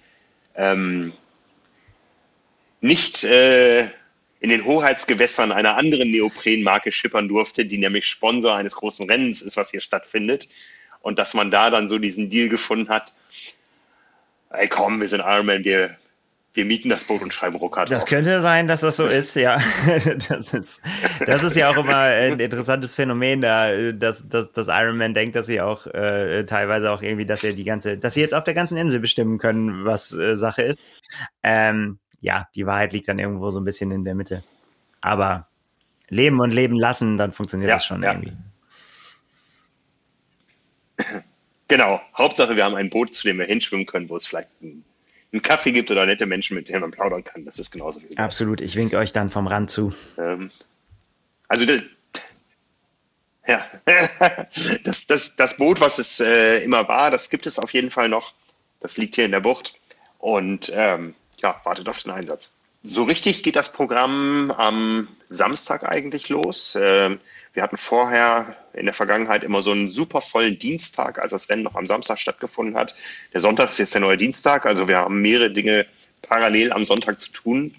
A: ähm, nicht äh, in den Hoheitsgewässern einer anderen Neoprenmarke schippern durfte, die nämlich Sponsor eines großen Rennens ist, was hier stattfindet. Und dass man da dann so diesen Deal gefunden hat, ey komm, wir sind Ironman, wir, wir mieten das Boot und schreiben Ruckart
B: Das könnte sein, dass das so ist, ja. Das ist, das ist ja auch immer ein interessantes Phänomen, da, dass, dass, dass Ironman denkt, dass sie auch äh, teilweise auch irgendwie, dass sie die ganze, dass sie jetzt auf der ganzen Insel bestimmen können, was äh, Sache ist. Ähm, ja, die Wahrheit liegt dann irgendwo so ein bisschen in der Mitte. Aber leben und leben lassen, dann funktioniert ja, das schon ja. irgendwie.
A: Genau. Hauptsache, wir haben ein Boot, zu dem wir hinschwimmen können, wo es vielleicht einen, einen Kaffee gibt oder nette Menschen, mit denen man plaudern kann. Das ist genauso
B: wie Absolut. Ich winke euch dann vom Rand zu.
A: Ähm, also, ja, das, das, das Boot, was es äh, immer war, das gibt es auf jeden Fall noch. Das liegt hier in der Bucht. Und ähm, ja, wartet auf den Einsatz. So richtig geht das Programm am Samstag eigentlich los. Ähm, wir hatten vorher in der Vergangenheit immer so einen super vollen Dienstag, als das Rennen noch am Samstag stattgefunden hat. Der Sonntag ist jetzt der neue Dienstag, also wir haben mehrere Dinge parallel am Sonntag zu tun.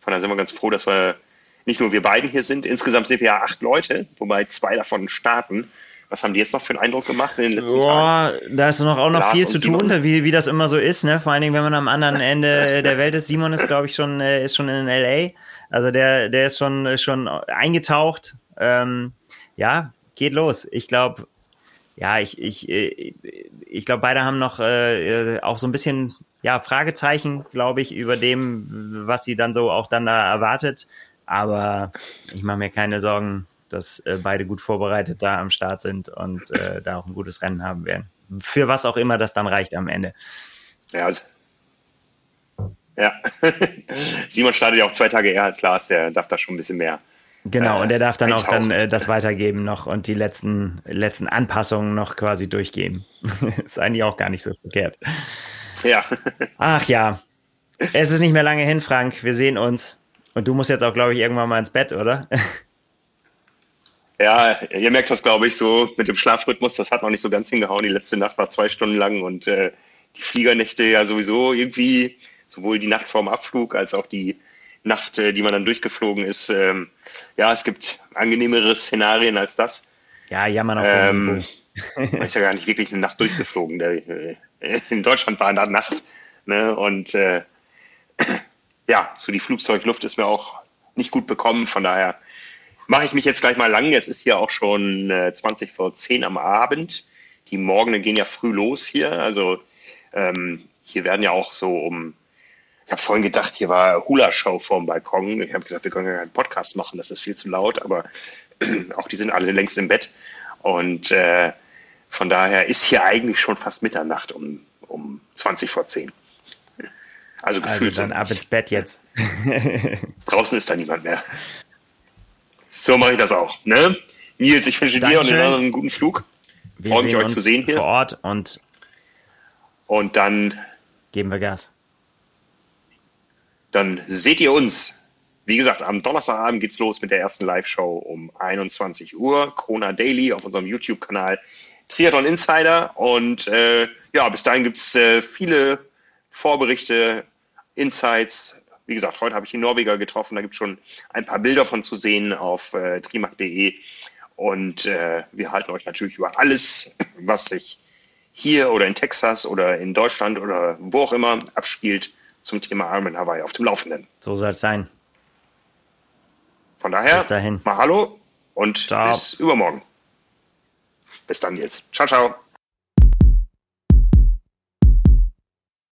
A: Von daher sind wir ganz froh, dass wir nicht nur wir beiden hier sind. Insgesamt sind wir ja acht Leute, wobei zwei davon starten. Was haben die jetzt noch für einen Eindruck gemacht in den letzten Boah,
B: Tagen? Da ist noch auch noch Lars viel zu Simon. tun, wie, wie das immer so ist, ne? Vor allen Dingen, wenn man am anderen Ende der Welt ist. Simon ist, glaube ich, schon, äh, ist schon in LA. Also der, der ist schon, schon eingetaucht. Ähm, ja, geht los. Ich glaube, ja, ich, ich, äh, ich glaube, beide haben noch äh, auch so ein bisschen ja, Fragezeichen, glaube ich, über dem, was sie dann so auch dann da erwartet. Aber ich mache mir keine Sorgen dass äh, beide gut vorbereitet da am Start sind und äh, da auch ein gutes Rennen haben werden. Für was auch immer das dann reicht am Ende.
A: Ja, also, ja. Simon startet ja auch zwei Tage eher als Lars, der darf da schon ein bisschen mehr.
B: Genau, äh, und der darf dann auch dann äh, das weitergeben noch und die letzten, letzten Anpassungen noch quasi durchgeben. ist eigentlich auch gar nicht so verkehrt.
A: Ja.
B: Ach ja. Es ist nicht mehr lange hin, Frank. Wir sehen uns. Und du musst jetzt auch, glaube ich, irgendwann mal ins Bett, oder?
A: Ja, ihr merkt das, glaube ich, so mit dem Schlafrhythmus, das hat noch nicht so ganz hingehauen. Die letzte Nacht war zwei Stunden lang und äh, die Fliegernächte ja sowieso irgendwie, sowohl die Nacht vorm Abflug als auch die Nacht, äh, die man dann durchgeflogen ist. Ähm, ja, es gibt angenehmere Szenarien als das.
B: Ja, ja, man
A: auch. Ähm, man ist ja gar nicht wirklich eine Nacht durchgeflogen. Der, äh, in Deutschland war eine Nacht. Ne? Und äh, ja, so die Flugzeugluft ist mir auch nicht gut bekommen. Von daher mache ich mich jetzt gleich mal lang. Es ist hier auch schon äh, 20 vor 10 am Abend. Die Morgene gehen ja früh los hier. Also ähm, hier werden ja auch so um, ich habe vorhin gedacht, hier war Hula-Show vorm Balkon. Ich habe gesagt, wir können ja keinen Podcast machen, das ist viel zu laut, aber auch die sind alle längst im Bett. Und äh, von daher ist hier eigentlich schon fast Mitternacht um, um 20 vor 10.
B: Also, also gefühlt. Also dann ab ins Bett jetzt.
A: Draußen ist da niemand mehr. So mache ich das auch. Ne? Nils, ich wünsche Dankeschön. dir und den anderen einen guten Flug. Freue mich, euch zu sehen hier.
B: Vor Ort und,
A: und dann
B: geben wir Gas.
A: Dann seht ihr uns. Wie gesagt, am Donnerstagabend geht's los mit der ersten Live-Show um 21 Uhr. Kona Daily auf unserem YouTube-Kanal Triathlon Insider. Und äh, ja, bis dahin gibt's äh, viele Vorberichte, Insights, wie gesagt, heute habe ich die Norweger getroffen, da gibt es schon ein paar Bilder von zu sehen auf äh, trimac.de. Und äh, wir halten euch natürlich über alles, was sich hier oder in Texas oder in Deutschland oder wo auch immer abspielt, zum Thema Ironman Hawaii auf dem Laufenden.
B: So soll es sein.
A: Von daher, bis dahin. mal Hallo und ciao. bis übermorgen. Bis dann jetzt. Ciao, ciao.